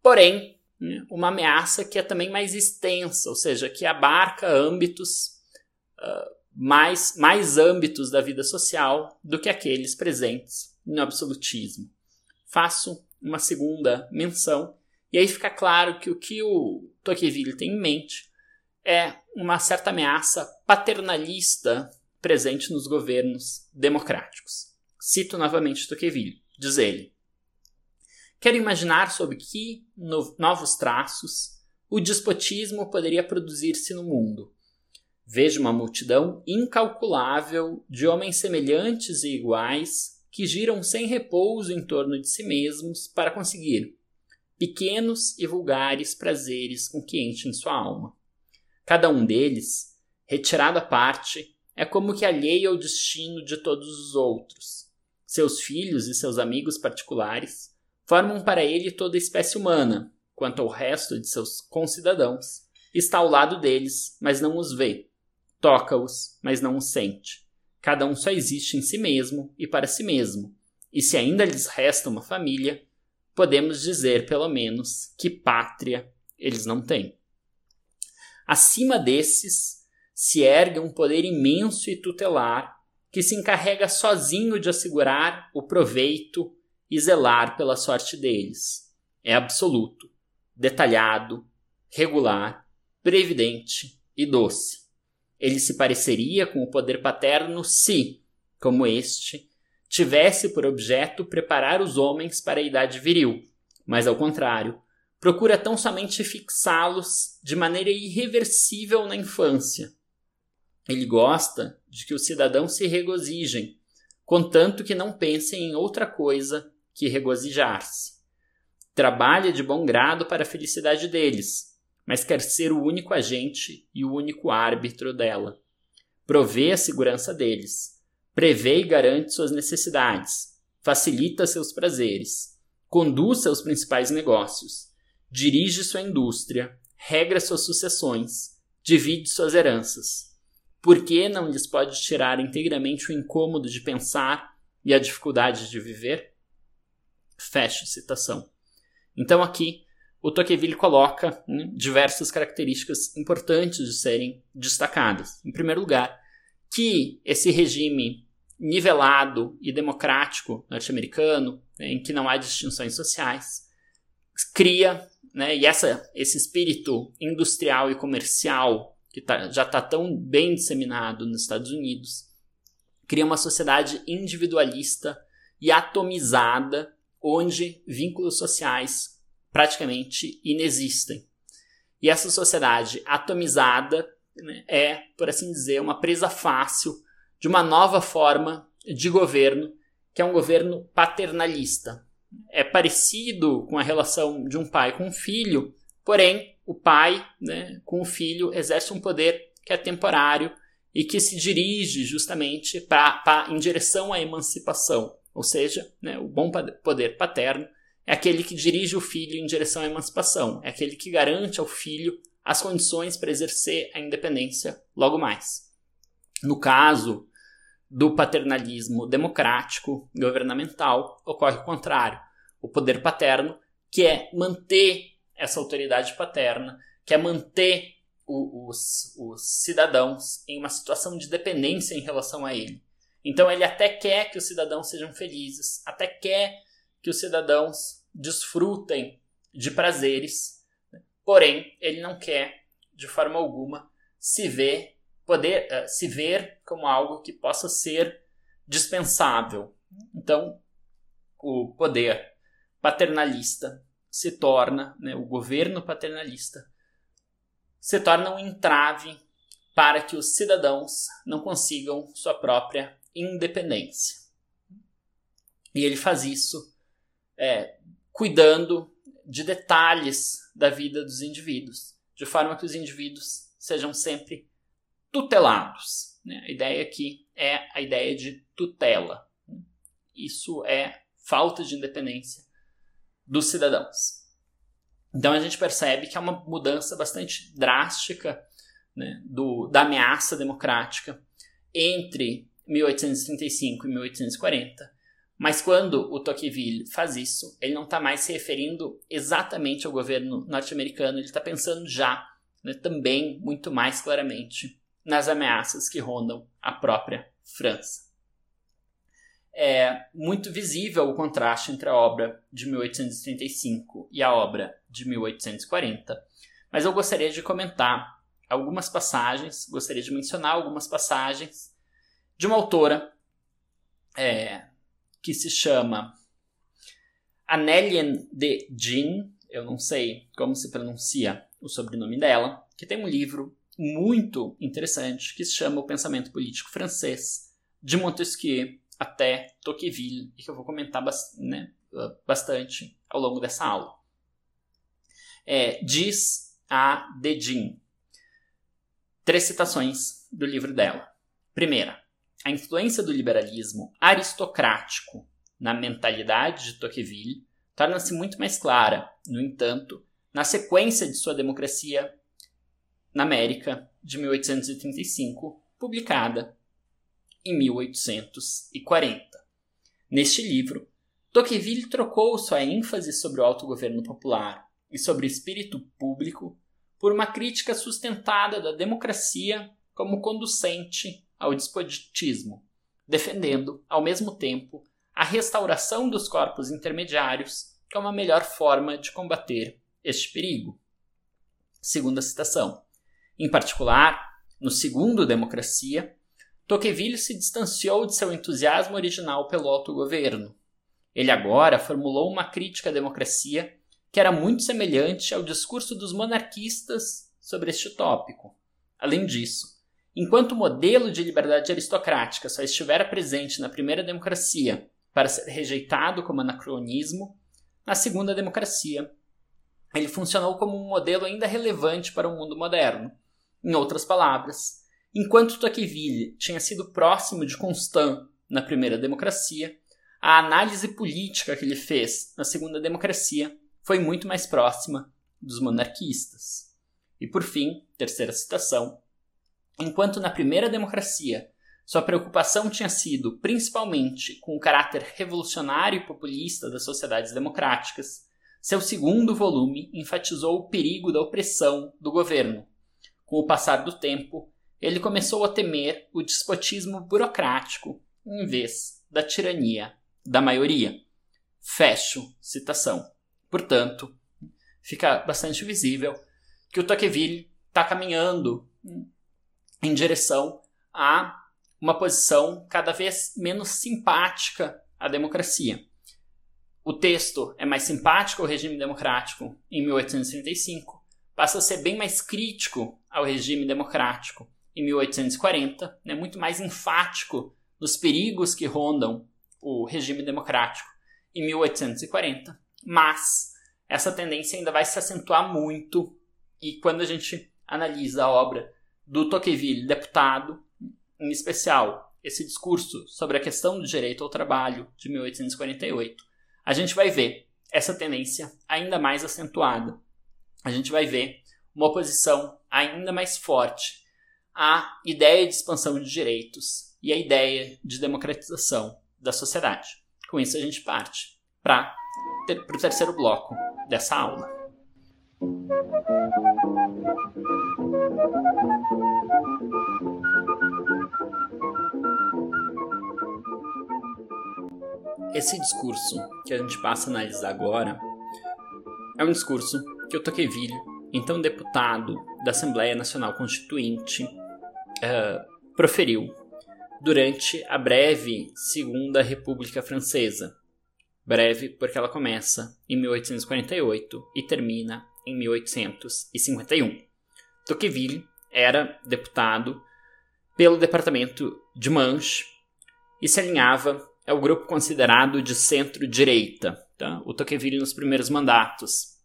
porém, né, uma ameaça que é também mais extensa, ou seja, que abarca âmbitos, uh, mais, mais âmbitos da vida social do que aqueles presentes no absolutismo. Faço uma segunda menção, e aí fica claro que o que o Tocqueville tem em mente é uma certa ameaça paternalista presente nos governos democráticos. Cito novamente Tocqueville. Diz ele: Quero imaginar sob que no novos traços o despotismo poderia produzir-se no mundo. Vejo uma multidão incalculável de homens semelhantes e iguais que giram sem repouso em torno de si mesmos para conseguir pequenos e vulgares prazeres com que enchem sua alma. Cada um deles, retirado à parte, é como que alheio ao destino de todos os outros. Seus filhos e seus amigos particulares formam para ele toda a espécie humana, quanto ao resto de seus concidadãos, está ao lado deles, mas não os vê, toca-os, mas não os sente. Cada um só existe em si mesmo e para si mesmo, e se ainda lhes resta uma família, podemos dizer, pelo menos, que pátria eles não têm. Acima desses, se ergue um poder imenso e tutelar que se encarrega sozinho de assegurar o proveito e zelar pela sorte deles. É absoluto, detalhado, regular, previdente e doce. Ele se pareceria com o poder paterno se, como este, tivesse por objeto preparar os homens para a idade viril, mas ao contrário, procura tão somente fixá-los de maneira irreversível na infância, ele gosta de que os cidadãos se regozijem, contanto que não pensem em outra coisa que regozijar-se. Trabalha de bom grado para a felicidade deles, mas quer ser o único agente e o único árbitro dela. Provê a segurança deles, prevê e garante suas necessidades, facilita seus prazeres, conduz seus principais negócios, dirige sua indústria, regra suas sucessões, divide suas heranças. Por que não lhes pode tirar inteiramente o incômodo de pensar e a dificuldade de viver? Fecha citação. Então aqui o Tocqueville coloca né, diversas características importantes de serem destacadas. Em primeiro lugar, que esse regime nivelado e democrático norte-americano, né, em que não há distinções sociais, cria, né, e essa, esse espírito industrial e comercial que tá, já está tão bem disseminado nos Estados Unidos, cria uma sociedade individualista e atomizada, onde vínculos sociais praticamente inexistem. E essa sociedade atomizada né, é, por assim dizer, uma presa fácil de uma nova forma de governo, que é um governo paternalista. É parecido com a relação de um pai com um filho, porém o pai, né, com o filho, exerce um poder que é temporário e que se dirige justamente pra, pra, em direção à emancipação. Ou seja, né, o bom poder paterno é aquele que dirige o filho em direção à emancipação, é aquele que garante ao filho as condições para exercer a independência logo mais. No caso do paternalismo democrático governamental, ocorre o contrário. O poder paterno quer manter essa autoridade paterna, quer manter o, os, os cidadãos em uma situação de dependência em relação a ele. Então ele até quer que os cidadãos sejam felizes, até quer que os cidadãos desfrutem de prazeres, né? porém ele não quer de forma alguma se ver poder uh, se ver como algo que possa ser dispensável. Então o poder paternalista se torna, né, o governo paternalista se torna um entrave para que os cidadãos não consigam sua própria independência. E ele faz isso é, cuidando de detalhes da vida dos indivíduos, de forma que os indivíduos sejam sempre tutelados. Né? A ideia aqui é a ideia de tutela. Isso é falta de independência dos cidadãos. Então a gente percebe que é uma mudança bastante drástica né, do, da ameaça democrática entre 1835 e 1840. Mas quando o Tocqueville faz isso, ele não está mais se referindo exatamente ao governo norte-americano, ele está pensando já, né, também muito mais claramente, nas ameaças que rondam a própria França. É muito visível o contraste entre a obra de 1835 e a obra de 1840, mas eu gostaria de comentar algumas passagens, gostaria de mencionar algumas passagens de uma autora é, que se chama Annelien de Jean, eu não sei como se pronuncia o sobrenome dela, que tem um livro muito interessante que se chama O Pensamento Político Francês, de Montesquieu até Tocqueville, e que eu vou comentar né, bastante ao longo dessa aula. É, diz a Dedin três citações do livro dela. Primeira, a influência do liberalismo aristocrático na mentalidade de Tocqueville torna-se muito mais clara, no entanto, na sequência de sua democracia na América de 1835, publicada em 1840. Neste livro, Tocqueville trocou sua ênfase sobre o autogoverno popular e sobre o espírito público por uma crítica sustentada da democracia como conducente ao despotismo, defendendo, ao mesmo tempo, a restauração dos corpos intermediários como a melhor forma de combater este perigo. Segunda citação. Em particular, no segundo Democracia, Tocqueville se distanciou de seu entusiasmo original pelo autogoverno. Ele agora formulou uma crítica à democracia que era muito semelhante ao discurso dos monarquistas sobre este tópico. Além disso, Enquanto o modelo de liberdade aristocrática só estiver presente na primeira democracia para ser rejeitado como anacronismo, na segunda democracia ele funcionou como um modelo ainda relevante para o mundo moderno. Em outras palavras, enquanto Tocqueville tinha sido próximo de Constant na primeira democracia, a análise política que ele fez na segunda democracia foi muito mais próxima dos monarquistas. E por fim, terceira citação, Enquanto na primeira democracia sua preocupação tinha sido principalmente com o caráter revolucionário e populista das sociedades democráticas, seu segundo volume enfatizou o perigo da opressão do governo. Com o passar do tempo, ele começou a temer o despotismo burocrático em vez da tirania da maioria. Fecho citação. Portanto, fica bastante visível que o Tocqueville está caminhando em direção a uma posição cada vez menos simpática à democracia. O texto é mais simpático ao regime democrático em 1835, passa a ser bem mais crítico ao regime democrático em 1840, né, muito mais enfático nos perigos que rondam o regime democrático em 1840, mas essa tendência ainda vai se acentuar muito e quando a gente analisa a obra do Tocqueville, deputado, em especial esse discurso sobre a questão do direito ao trabalho de 1848, a gente vai ver essa tendência ainda mais acentuada. A gente vai ver uma oposição ainda mais forte à ideia de expansão de direitos e à ideia de democratização da sociedade. Com isso, a gente parte para o terceiro bloco dessa aula. Esse discurso que a gente passa a analisar agora é um discurso que o Tocqueville, então deputado da Assembleia Nacional Constituinte, uh, proferiu durante a breve Segunda República Francesa. Breve porque ela começa em 1848 e termina em 1851. Tocqueville era deputado pelo departamento de Manche e se alinhava ao grupo considerado de centro-direita. Tá? O Tocqueville, nos primeiros mandatos,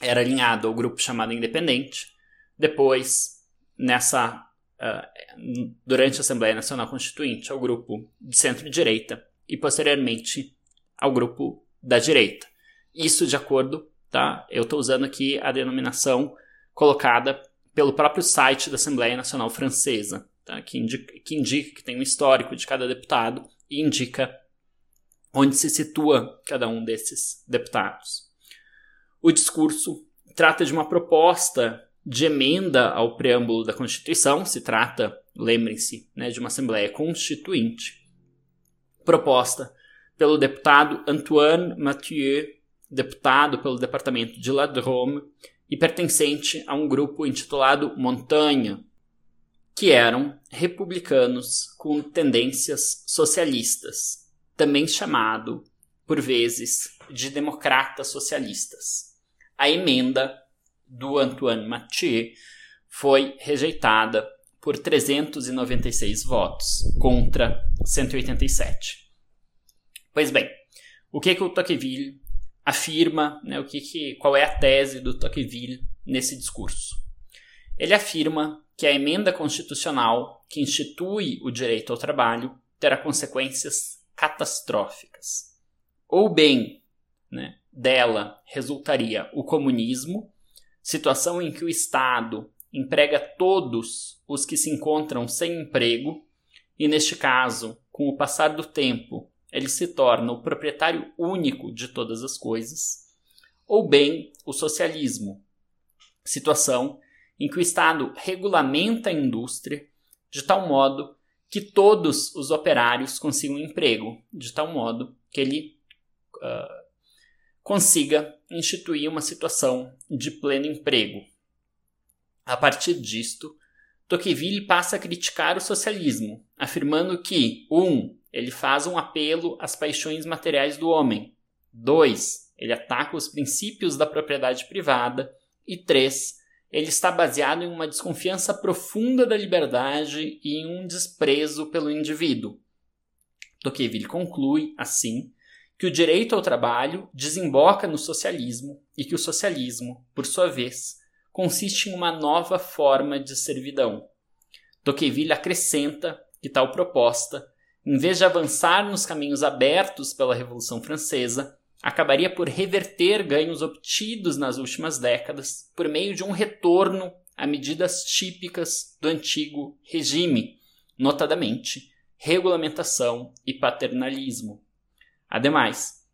era alinhado ao grupo chamado Independente. Depois, nessa uh, durante a Assembleia Nacional Constituinte, ao grupo de centro-direita e, posteriormente, ao grupo da direita. Isso de acordo, tá? Eu estou usando aqui a denominação colocada pelo próprio site da Assembleia Nacional Francesa, tá? que, indica, que indica que tem um histórico de cada deputado e indica onde se situa cada um desses deputados. O discurso trata de uma proposta de emenda ao preâmbulo da Constituição, se trata, lembrem-se, né, de uma Assembleia Constituinte, proposta pelo deputado Antoine Mathieu, deputado pelo departamento de La Drôme, e pertencente a um grupo intitulado Montanha, que eram republicanos com tendências socialistas, também chamado, por vezes, de democratas socialistas. A emenda do Antoine Mathieu foi rejeitada por 396 votos contra 187. Pois bem, o que, que o Tocqueville afirma, né, o que que, qual é a tese do Tocqueville nesse discurso. Ele afirma que a emenda constitucional que institui o direito ao trabalho terá consequências catastróficas. Ou bem, né, dela resultaria o comunismo, situação em que o Estado emprega todos os que se encontram sem emprego, e neste caso, com o passar do tempo, ele se torna o proprietário único de todas as coisas, ou bem o socialismo, situação em que o Estado regulamenta a indústria de tal modo que todos os operários consigam emprego, de tal modo que ele uh, consiga instituir uma situação de pleno emprego. A partir disto, Tocqueville passa a criticar o socialismo, afirmando que, um, ele faz um apelo às paixões materiais do homem. 2. Ele ataca os princípios da propriedade privada. E 3. Ele está baseado em uma desconfiança profunda da liberdade e em um desprezo pelo indivíduo. Tocqueville conclui, assim, que o direito ao trabalho desemboca no socialismo e que o socialismo, por sua vez, consiste em uma nova forma de servidão. Tocqueville acrescenta que tal proposta em vez de avançar nos caminhos abertos pela Revolução Francesa, acabaria por reverter ganhos obtidos nas últimas décadas por meio de um retorno a medidas típicas do antigo regime, notadamente regulamentação e paternalismo. Ademais,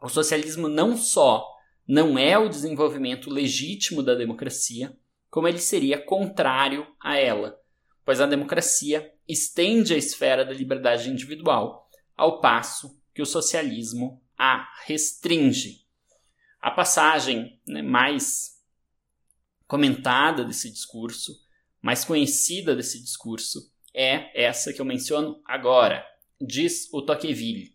o socialismo não só não é o desenvolvimento legítimo da democracia, como ele seria contrário a ela, pois a democracia estende a esfera da liberdade individual, ao passo que o socialismo a restringe. A passagem né, mais comentada desse discurso, mais conhecida desse discurso, é essa que eu menciono agora. Diz o Tocqueville.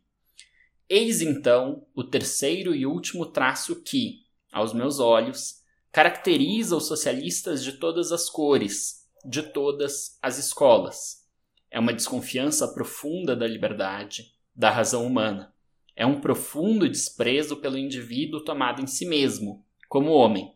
Eis então o terceiro e último traço que, aos meus olhos, caracteriza os socialistas de todas as cores, de todas as escolas. É uma desconfiança profunda da liberdade, da razão humana. É um profundo desprezo pelo indivíduo tomado em si mesmo, como homem.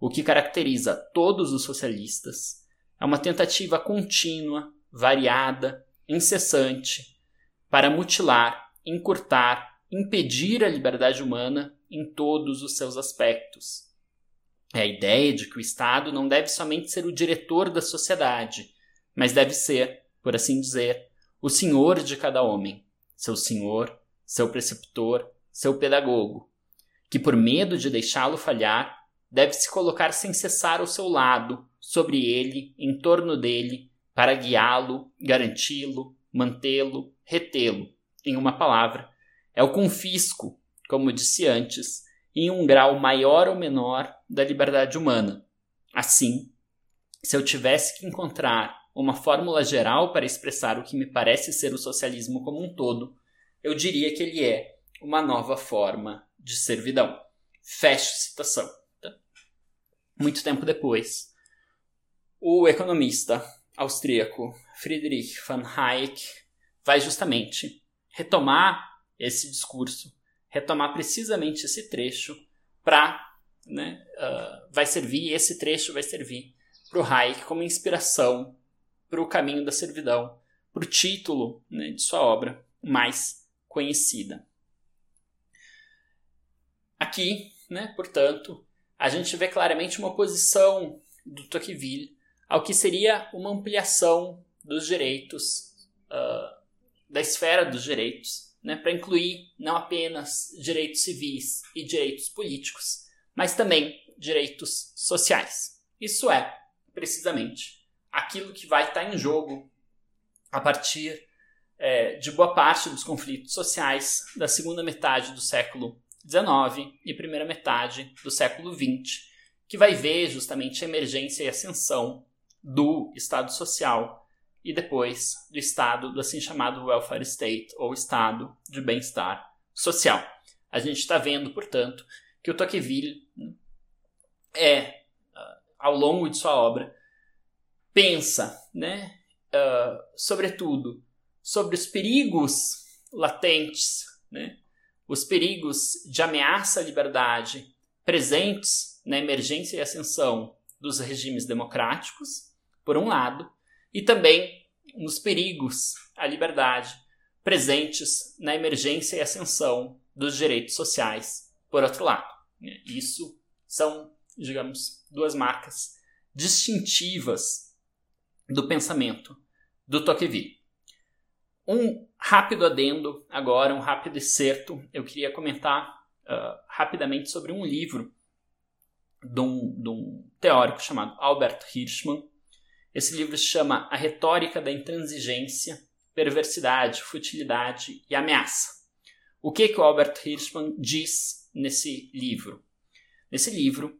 O que caracteriza todos os socialistas é uma tentativa contínua, variada, incessante, para mutilar, encurtar, impedir a liberdade humana em todos os seus aspectos. É a ideia de que o Estado não deve somente ser o diretor da sociedade, mas deve ser, por assim dizer, o senhor de cada homem, seu senhor, seu preceptor, seu pedagogo, que por medo de deixá-lo falhar, deve se colocar sem cessar ao seu lado, sobre ele, em torno dele, para guiá-lo, garanti-lo, mantê-lo, retê-lo. Em uma palavra, é o confisco, como disse antes, em um grau maior ou menor da liberdade humana. Assim, se eu tivesse que encontrar uma fórmula geral para expressar o que me parece ser o socialismo como um todo, eu diria que ele é uma nova forma de servidão. Fecho citação. Tá? Muito tempo depois, o economista austríaco Friedrich von Hayek vai justamente retomar esse discurso, retomar precisamente esse trecho para, né, uh, vai servir, esse trecho vai servir para o Hayek como inspiração para o caminho da servidão, para o título né, de sua obra mais conhecida. Aqui, né, portanto, a gente vê claramente uma oposição do Tocqueville ao que seria uma ampliação dos direitos, uh, da esfera dos direitos, né, para incluir não apenas direitos civis e direitos políticos, mas também direitos sociais. Isso é, precisamente, aquilo que vai estar em jogo a partir é, de boa parte dos conflitos sociais da segunda metade do século XIX e primeira metade do século XX, que vai ver justamente a emergência e ascensão do Estado Social e depois do Estado do assim chamado Welfare State, ou Estado de Bem-Estar Social. A gente está vendo, portanto, que o Tocqueville é, ah, ao longo de sua obra, pensa, né, uh, sobretudo, sobre os perigos latentes, né, os perigos de ameaça à liberdade presentes na emergência e ascensão dos regimes democráticos, por um lado, e também nos perigos à liberdade presentes na emergência e ascensão dos direitos sociais, por outro lado. Isso são, digamos, duas marcas distintivas do pensamento do Tocqueville. Um rápido adendo agora, um rápido excerto, eu queria comentar uh, rapidamente sobre um livro de um, de um teórico chamado Albert Hirschman, esse livro se chama A Retórica da Intransigência, Perversidade, Futilidade e Ameaça. O que, que o Albert Hirschman diz nesse livro? Nesse livro,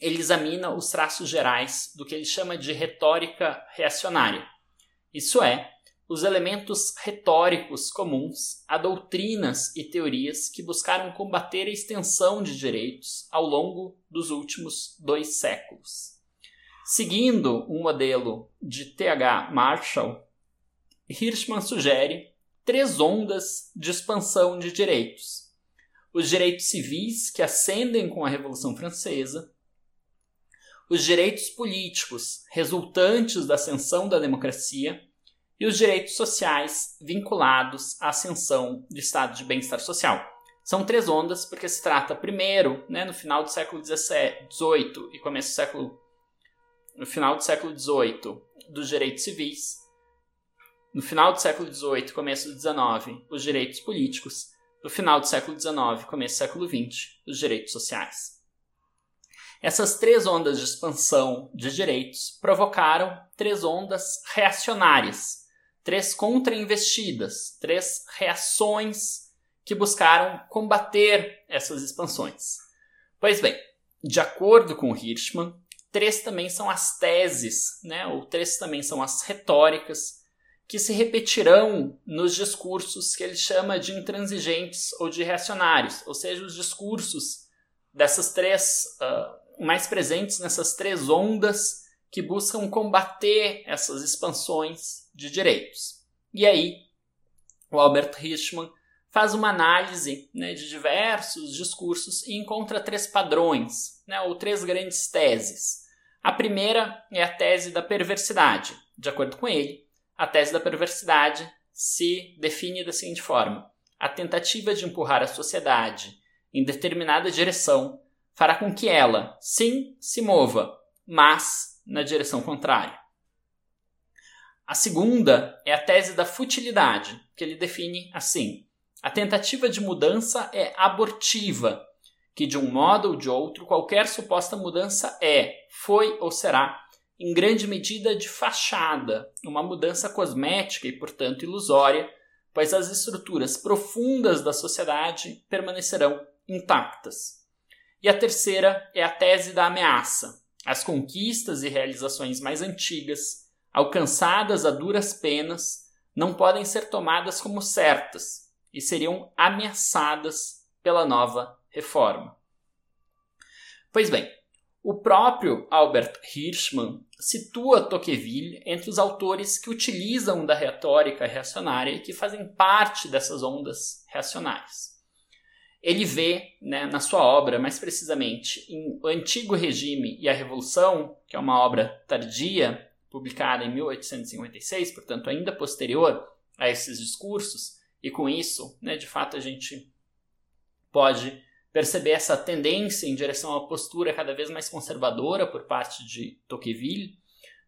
ele examina os traços gerais do que ele chama de retórica reacionária. Isso é, os elementos retóricos comuns a doutrinas e teorias que buscaram combater a extensão de direitos ao longo dos últimos dois séculos. Seguindo um modelo de TH Marshall, Hirschman sugere três ondas de expansão de direitos: os direitos civis, que ascendem com a Revolução Francesa, os direitos políticos, resultantes da ascensão da democracia, e os direitos sociais, vinculados à ascensão do estado de bem-estar social. São três ondas, porque se trata, primeiro, né, no final do século XVIII e começo do século no final do século XVIII, dos direitos civis, no final do século XVIII, começo do XIX, os direitos políticos, no final do século XIX, começo do século XX, os direitos sociais. Essas três ondas de expansão de direitos provocaram três ondas reacionárias, três contra-investidas, três reações que buscaram combater essas expansões. Pois bem, de acordo com Hirschman, Três também são as teses, né? ou três também são as retóricas que se repetirão nos discursos que ele chama de intransigentes ou de reacionários, ou seja, os discursos dessas três, uh, mais presentes nessas três ondas que buscam combater essas expansões de direitos. E aí, o Albert Hirschman faz uma análise né, de diversos discursos e encontra três padrões, né, ou três grandes teses. A primeira é a tese da perversidade. De acordo com ele, a tese da perversidade se define da seguinte forma: a tentativa de empurrar a sociedade em determinada direção fará com que ela, sim, se mova, mas na direção contrária. A segunda é a tese da futilidade, que ele define assim: a tentativa de mudança é abortiva, que de um modo ou de outro qualquer suposta mudança é, foi ou será, em grande medida de fachada, uma mudança cosmética e, portanto, ilusória, pois as estruturas profundas da sociedade permanecerão intactas. E a terceira é a tese da ameaça. As conquistas e realizações mais antigas, alcançadas a duras penas, não podem ser tomadas como certas e seriam ameaçadas pela nova reforma. Pois bem, o próprio Albert Hirschman situa Tocqueville entre os autores que utilizam da retórica reacionária e que fazem parte dessas ondas reacionárias. Ele vê, né, na sua obra, mais precisamente, em O Antigo Regime e a Revolução, que é uma obra tardia, publicada em 1856, portanto ainda posterior a esses discursos, e com isso, né, de fato, a gente pode perceber essa tendência em direção a postura cada vez mais conservadora por parte de Tocqueville.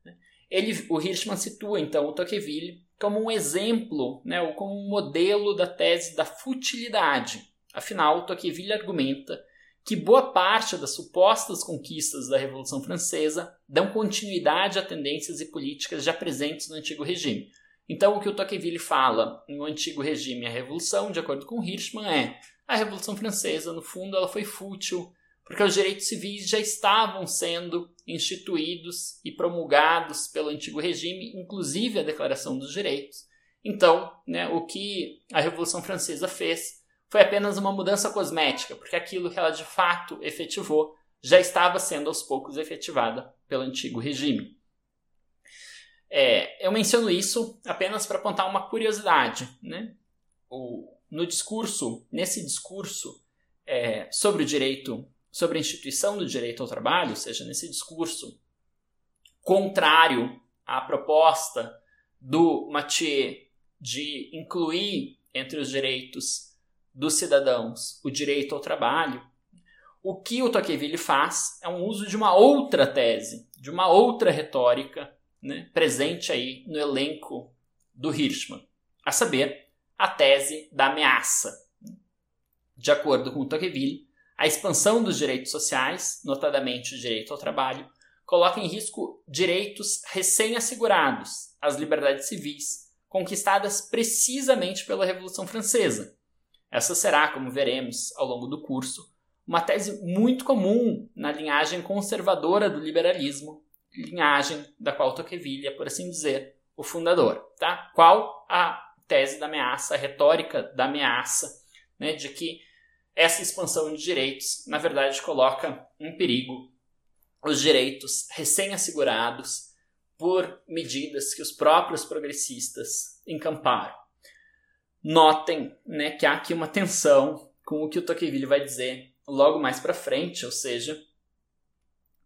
Né? Ele, o Hirschman situa então o Tocqueville como um exemplo, né, ou como um modelo da tese da futilidade. Afinal, Tocqueville argumenta que boa parte das supostas conquistas da Revolução Francesa dão continuidade a tendências e políticas já presentes no antigo regime. Então, o que o Tocqueville fala no antigo regime e a Revolução, de acordo com Hirschman, é a Revolução Francesa, no fundo, ela foi fútil, porque os direitos civis já estavam sendo instituídos e promulgados pelo antigo regime, inclusive a Declaração dos Direitos. Então, né, o que a Revolução Francesa fez foi apenas uma mudança cosmética, porque aquilo que ela de fato efetivou já estava sendo aos poucos efetivada pelo antigo regime. É, eu menciono isso apenas para apontar uma curiosidade. Né? O, no discurso, nesse discurso é, sobre o direito, sobre a instituição do direito ao trabalho, ou seja, nesse discurso contrário à proposta do Mathieu de incluir entre os direitos dos cidadãos o direito ao trabalho, o que o Tocqueville faz é um uso de uma outra tese, de uma outra retórica né, presente aí no elenco do Hirschman, a saber, a tese da ameaça. De acordo com Tocqueville, a expansão dos direitos sociais, notadamente o direito ao trabalho, coloca em risco direitos recém-assegurados, as liberdades civis, conquistadas precisamente pela Revolução Francesa. Essa será, como veremos ao longo do curso, uma tese muito comum na linhagem conservadora do liberalismo, linhagem da qual Tocqueville é, por assim dizer, o fundador. Tá? Qual a tese da ameaça, a retórica da ameaça, né, de que essa expansão de direitos, na verdade, coloca em perigo os direitos recém-assegurados por medidas que os próprios progressistas encamparam. Notem né, que há aqui uma tensão com o que o Tocqueville vai dizer logo mais para frente, ou seja,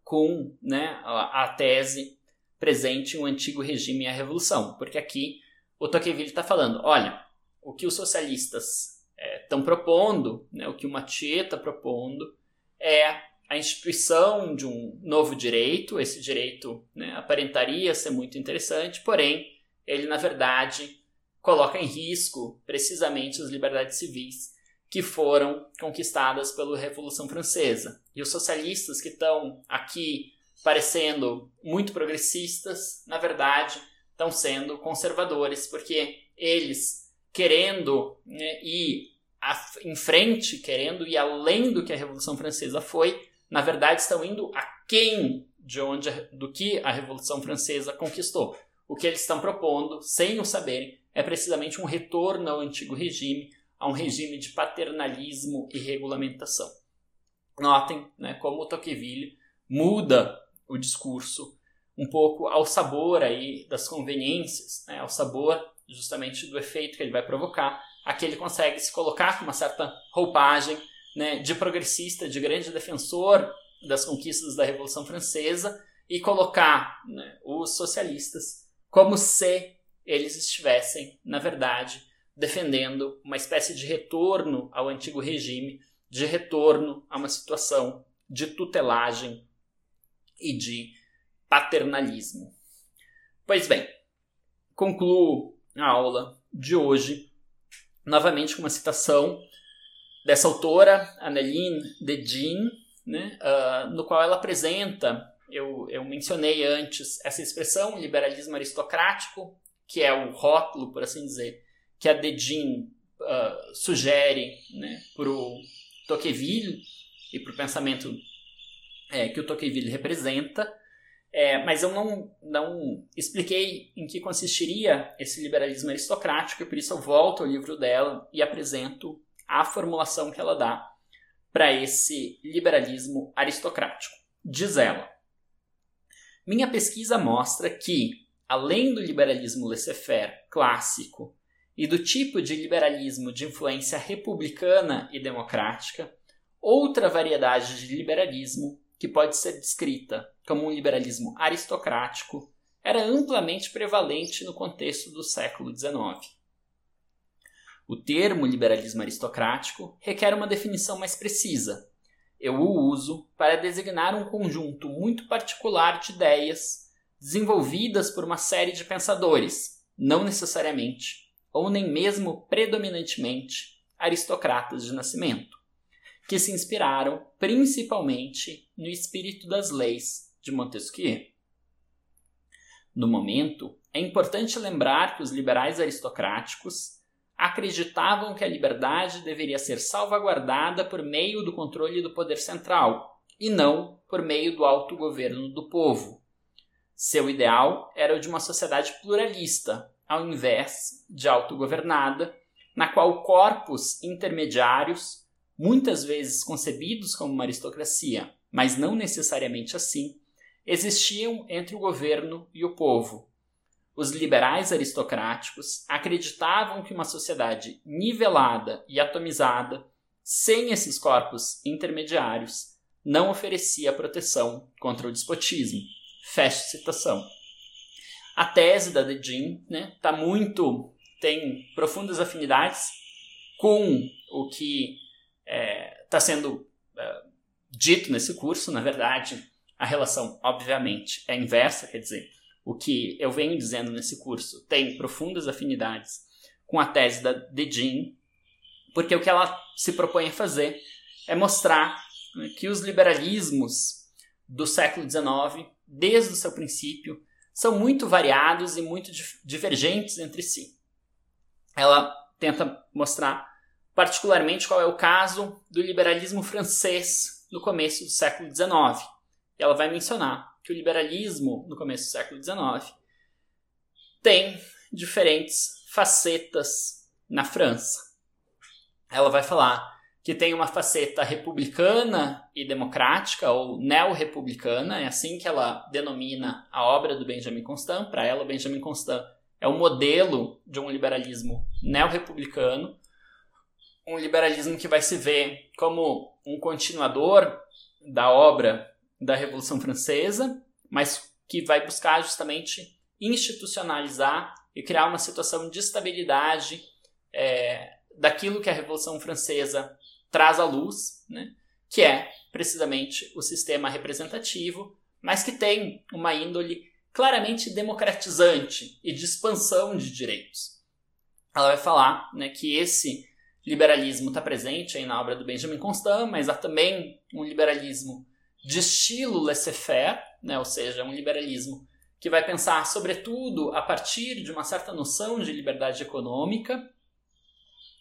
com né, a, tese presente em um antigo regime e a revolução, porque aqui o Tocqueville está falando, olha, o que os socialistas estão é, propondo, né, o que o Mathieu está propondo, é a instituição de um novo direito. Esse direito né, aparentaria ser muito interessante, porém, ele, na verdade, coloca em risco precisamente as liberdades civis que foram conquistadas pela Revolução Francesa. E os socialistas que estão aqui parecendo muito progressistas, na verdade, estão sendo conservadores, porque eles, querendo né, ir em frente, querendo ir além do que a Revolução Francesa foi, na verdade estão indo aquém de onde, do que a Revolução Francesa conquistou. O que eles estão propondo, sem o saberem, é precisamente um retorno ao antigo regime, a um regime de paternalismo e regulamentação. Notem né, como Tocqueville muda o discurso um pouco ao sabor aí das conveniências, né, ao sabor justamente do efeito que ele vai provocar. Aqui ele consegue se colocar com uma certa roupagem né, de progressista, de grande defensor das conquistas da Revolução Francesa e colocar né, os socialistas como se eles estivessem, na verdade, defendendo uma espécie de retorno ao antigo regime, de retorno a uma situação de tutelagem e de paternalismo. Pois bem, concluo a aula de hoje novamente com uma citação dessa autora, Anneline Dedin, né, uh, no qual ela apresenta, eu, eu mencionei antes, essa expressão, liberalismo aristocrático, que é o rótulo, por assim dizer, que a Dedin uh, sugere né, para o Tocqueville e para o pensamento é, que o Tocqueville representa, é, mas eu não, não expliquei em que consistiria esse liberalismo aristocrático, e por isso eu volto ao livro dela e apresento a formulação que ela dá para esse liberalismo aristocrático. Diz ela: Minha pesquisa mostra que, além do liberalismo laissez-faire clássico e do tipo de liberalismo de influência republicana e democrática, outra variedade de liberalismo que pode ser descrita como um liberalismo aristocrático, era amplamente prevalente no contexto do século XIX. O termo liberalismo aristocrático requer uma definição mais precisa. Eu o uso para designar um conjunto muito particular de ideias desenvolvidas por uma série de pensadores, não necessariamente, ou nem mesmo predominantemente, aristocratas de nascimento que se inspiraram principalmente no espírito das leis de Montesquieu. No momento, é importante lembrar que os liberais aristocráticos acreditavam que a liberdade deveria ser salvaguardada por meio do controle do poder central e não por meio do autogoverno do povo. Seu ideal era o de uma sociedade pluralista, ao invés de autogovernada, na qual corpos intermediários muitas vezes concebidos como uma aristocracia, mas não necessariamente assim, existiam entre o governo e o povo. Os liberais aristocráticos acreditavam que uma sociedade nivelada e atomizada, sem esses corpos intermediários, não oferecia proteção contra o despotismo. Fecha citação. A tese da Dedin né, tá muito tem profundas afinidades com o que está é, tá sendo é, dito nesse curso, na verdade, a relação, obviamente, é inversa, quer dizer, o que eu venho dizendo nesse curso tem profundas afinidades com a tese da Dedin, porque o que ela se propõe a fazer é mostrar né, que os liberalismos do século XIX, desde o seu princípio, são muito variados e muito divergentes entre si. Ela tenta mostrar particularmente qual é o caso do liberalismo francês no começo do século XIX. E ela vai mencionar que o liberalismo no começo do século XIX tem diferentes facetas na França. Ela vai falar que tem uma faceta republicana e democrática, ou neo-republicana, é assim que ela denomina a obra do Benjamin Constant. Para ela, o Benjamin Constant é o modelo de um liberalismo neo-republicano, um liberalismo que vai se ver como um continuador da obra da Revolução Francesa, mas que vai buscar justamente institucionalizar e criar uma situação de estabilidade é, daquilo que a Revolução Francesa traz à luz, né? que é precisamente o sistema representativo, mas que tem uma índole claramente democratizante e de expansão de direitos. Ela vai falar né, que esse liberalismo está presente aí na obra do Benjamin Constant, mas há também um liberalismo de estilo laissez-faire, né? ou seja, um liberalismo que vai pensar, sobretudo, a partir de uma certa noção de liberdade econômica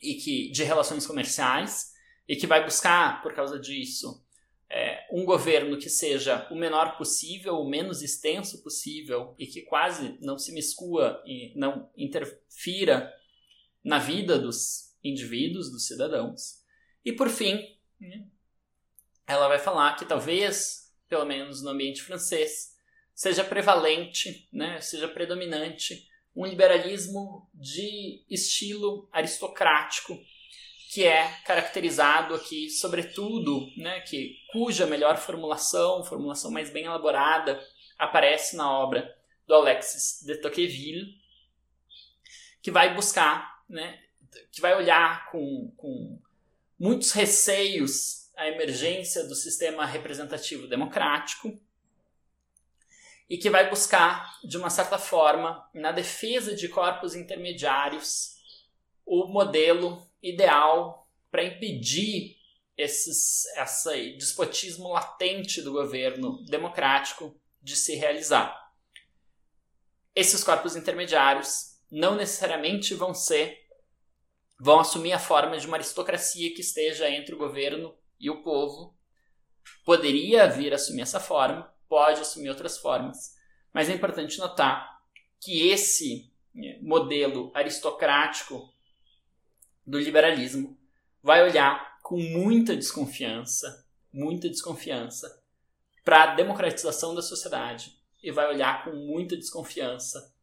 e que de relações comerciais, e que vai buscar, por causa disso, é, um governo que seja o menor possível, o menos extenso possível e que quase não se miscua e não interfira na vida dos indivíduos, dos cidadãos. E por fim, né, ela vai falar que talvez, pelo menos no ambiente francês, seja prevalente, né, seja predominante um liberalismo de estilo aristocrático, que é caracterizado aqui, sobretudo, né, que cuja melhor formulação, formulação mais bem elaborada, aparece na obra do Alexis de Tocqueville, que vai buscar né, que vai olhar com, com muitos receios à emergência do sistema representativo democrático e que vai buscar, de uma certa forma, na defesa de corpos intermediários, o modelo ideal para impedir esses, esse despotismo latente do governo democrático de se realizar. Esses corpos intermediários não necessariamente vão ser vão assumir a forma de uma aristocracia que esteja entre o governo e o povo. Poderia vir assumir essa forma, pode assumir outras formas, mas é importante notar que esse né, modelo aristocrático do liberalismo vai olhar com muita desconfiança, muita desconfiança para a democratização da sociedade e vai olhar com muita desconfiança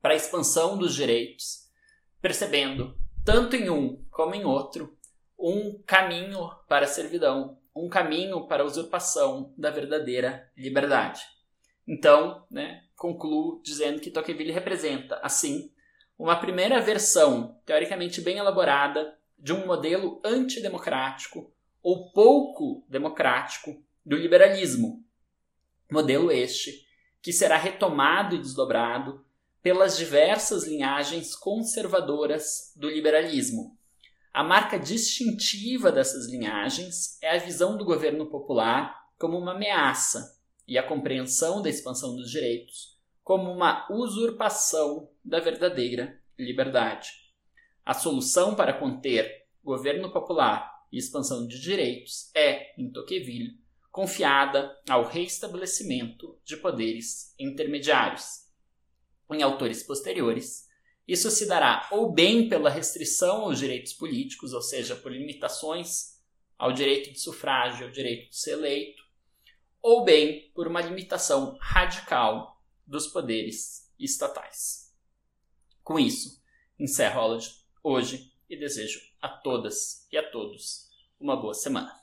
para a expansão dos direitos, percebendo, tanto em um como em outro, um caminho para a servidão, um caminho para a usurpação da verdadeira liberdade. Então, né, concluo dizendo que Tocqueville representa, assim, uma primeira versão, teoricamente bem elaborada, de um modelo antidemocrático ou pouco democrático do liberalismo. Modelo este que será retomado e desdobrado pelas diversas linhagens conservadoras do liberalismo. A marca distintiva dessas linhagens é a visão do governo popular como uma ameaça e a compreensão da expansão dos direitos como uma usurpação da verdadeira liberdade. A solução para conter governo popular e expansão de direitos é, em Tocqueville, confiada ao reestabelecimento de poderes intermediários. Em autores posteriores, isso se dará ou bem pela restrição aos direitos políticos, ou seja, por limitações ao direito de sufrágio, ao direito de ser eleito, ou bem por uma limitação radical dos poderes estatais. Com isso, encerro a aula de hoje e desejo a todas e a todos uma boa semana.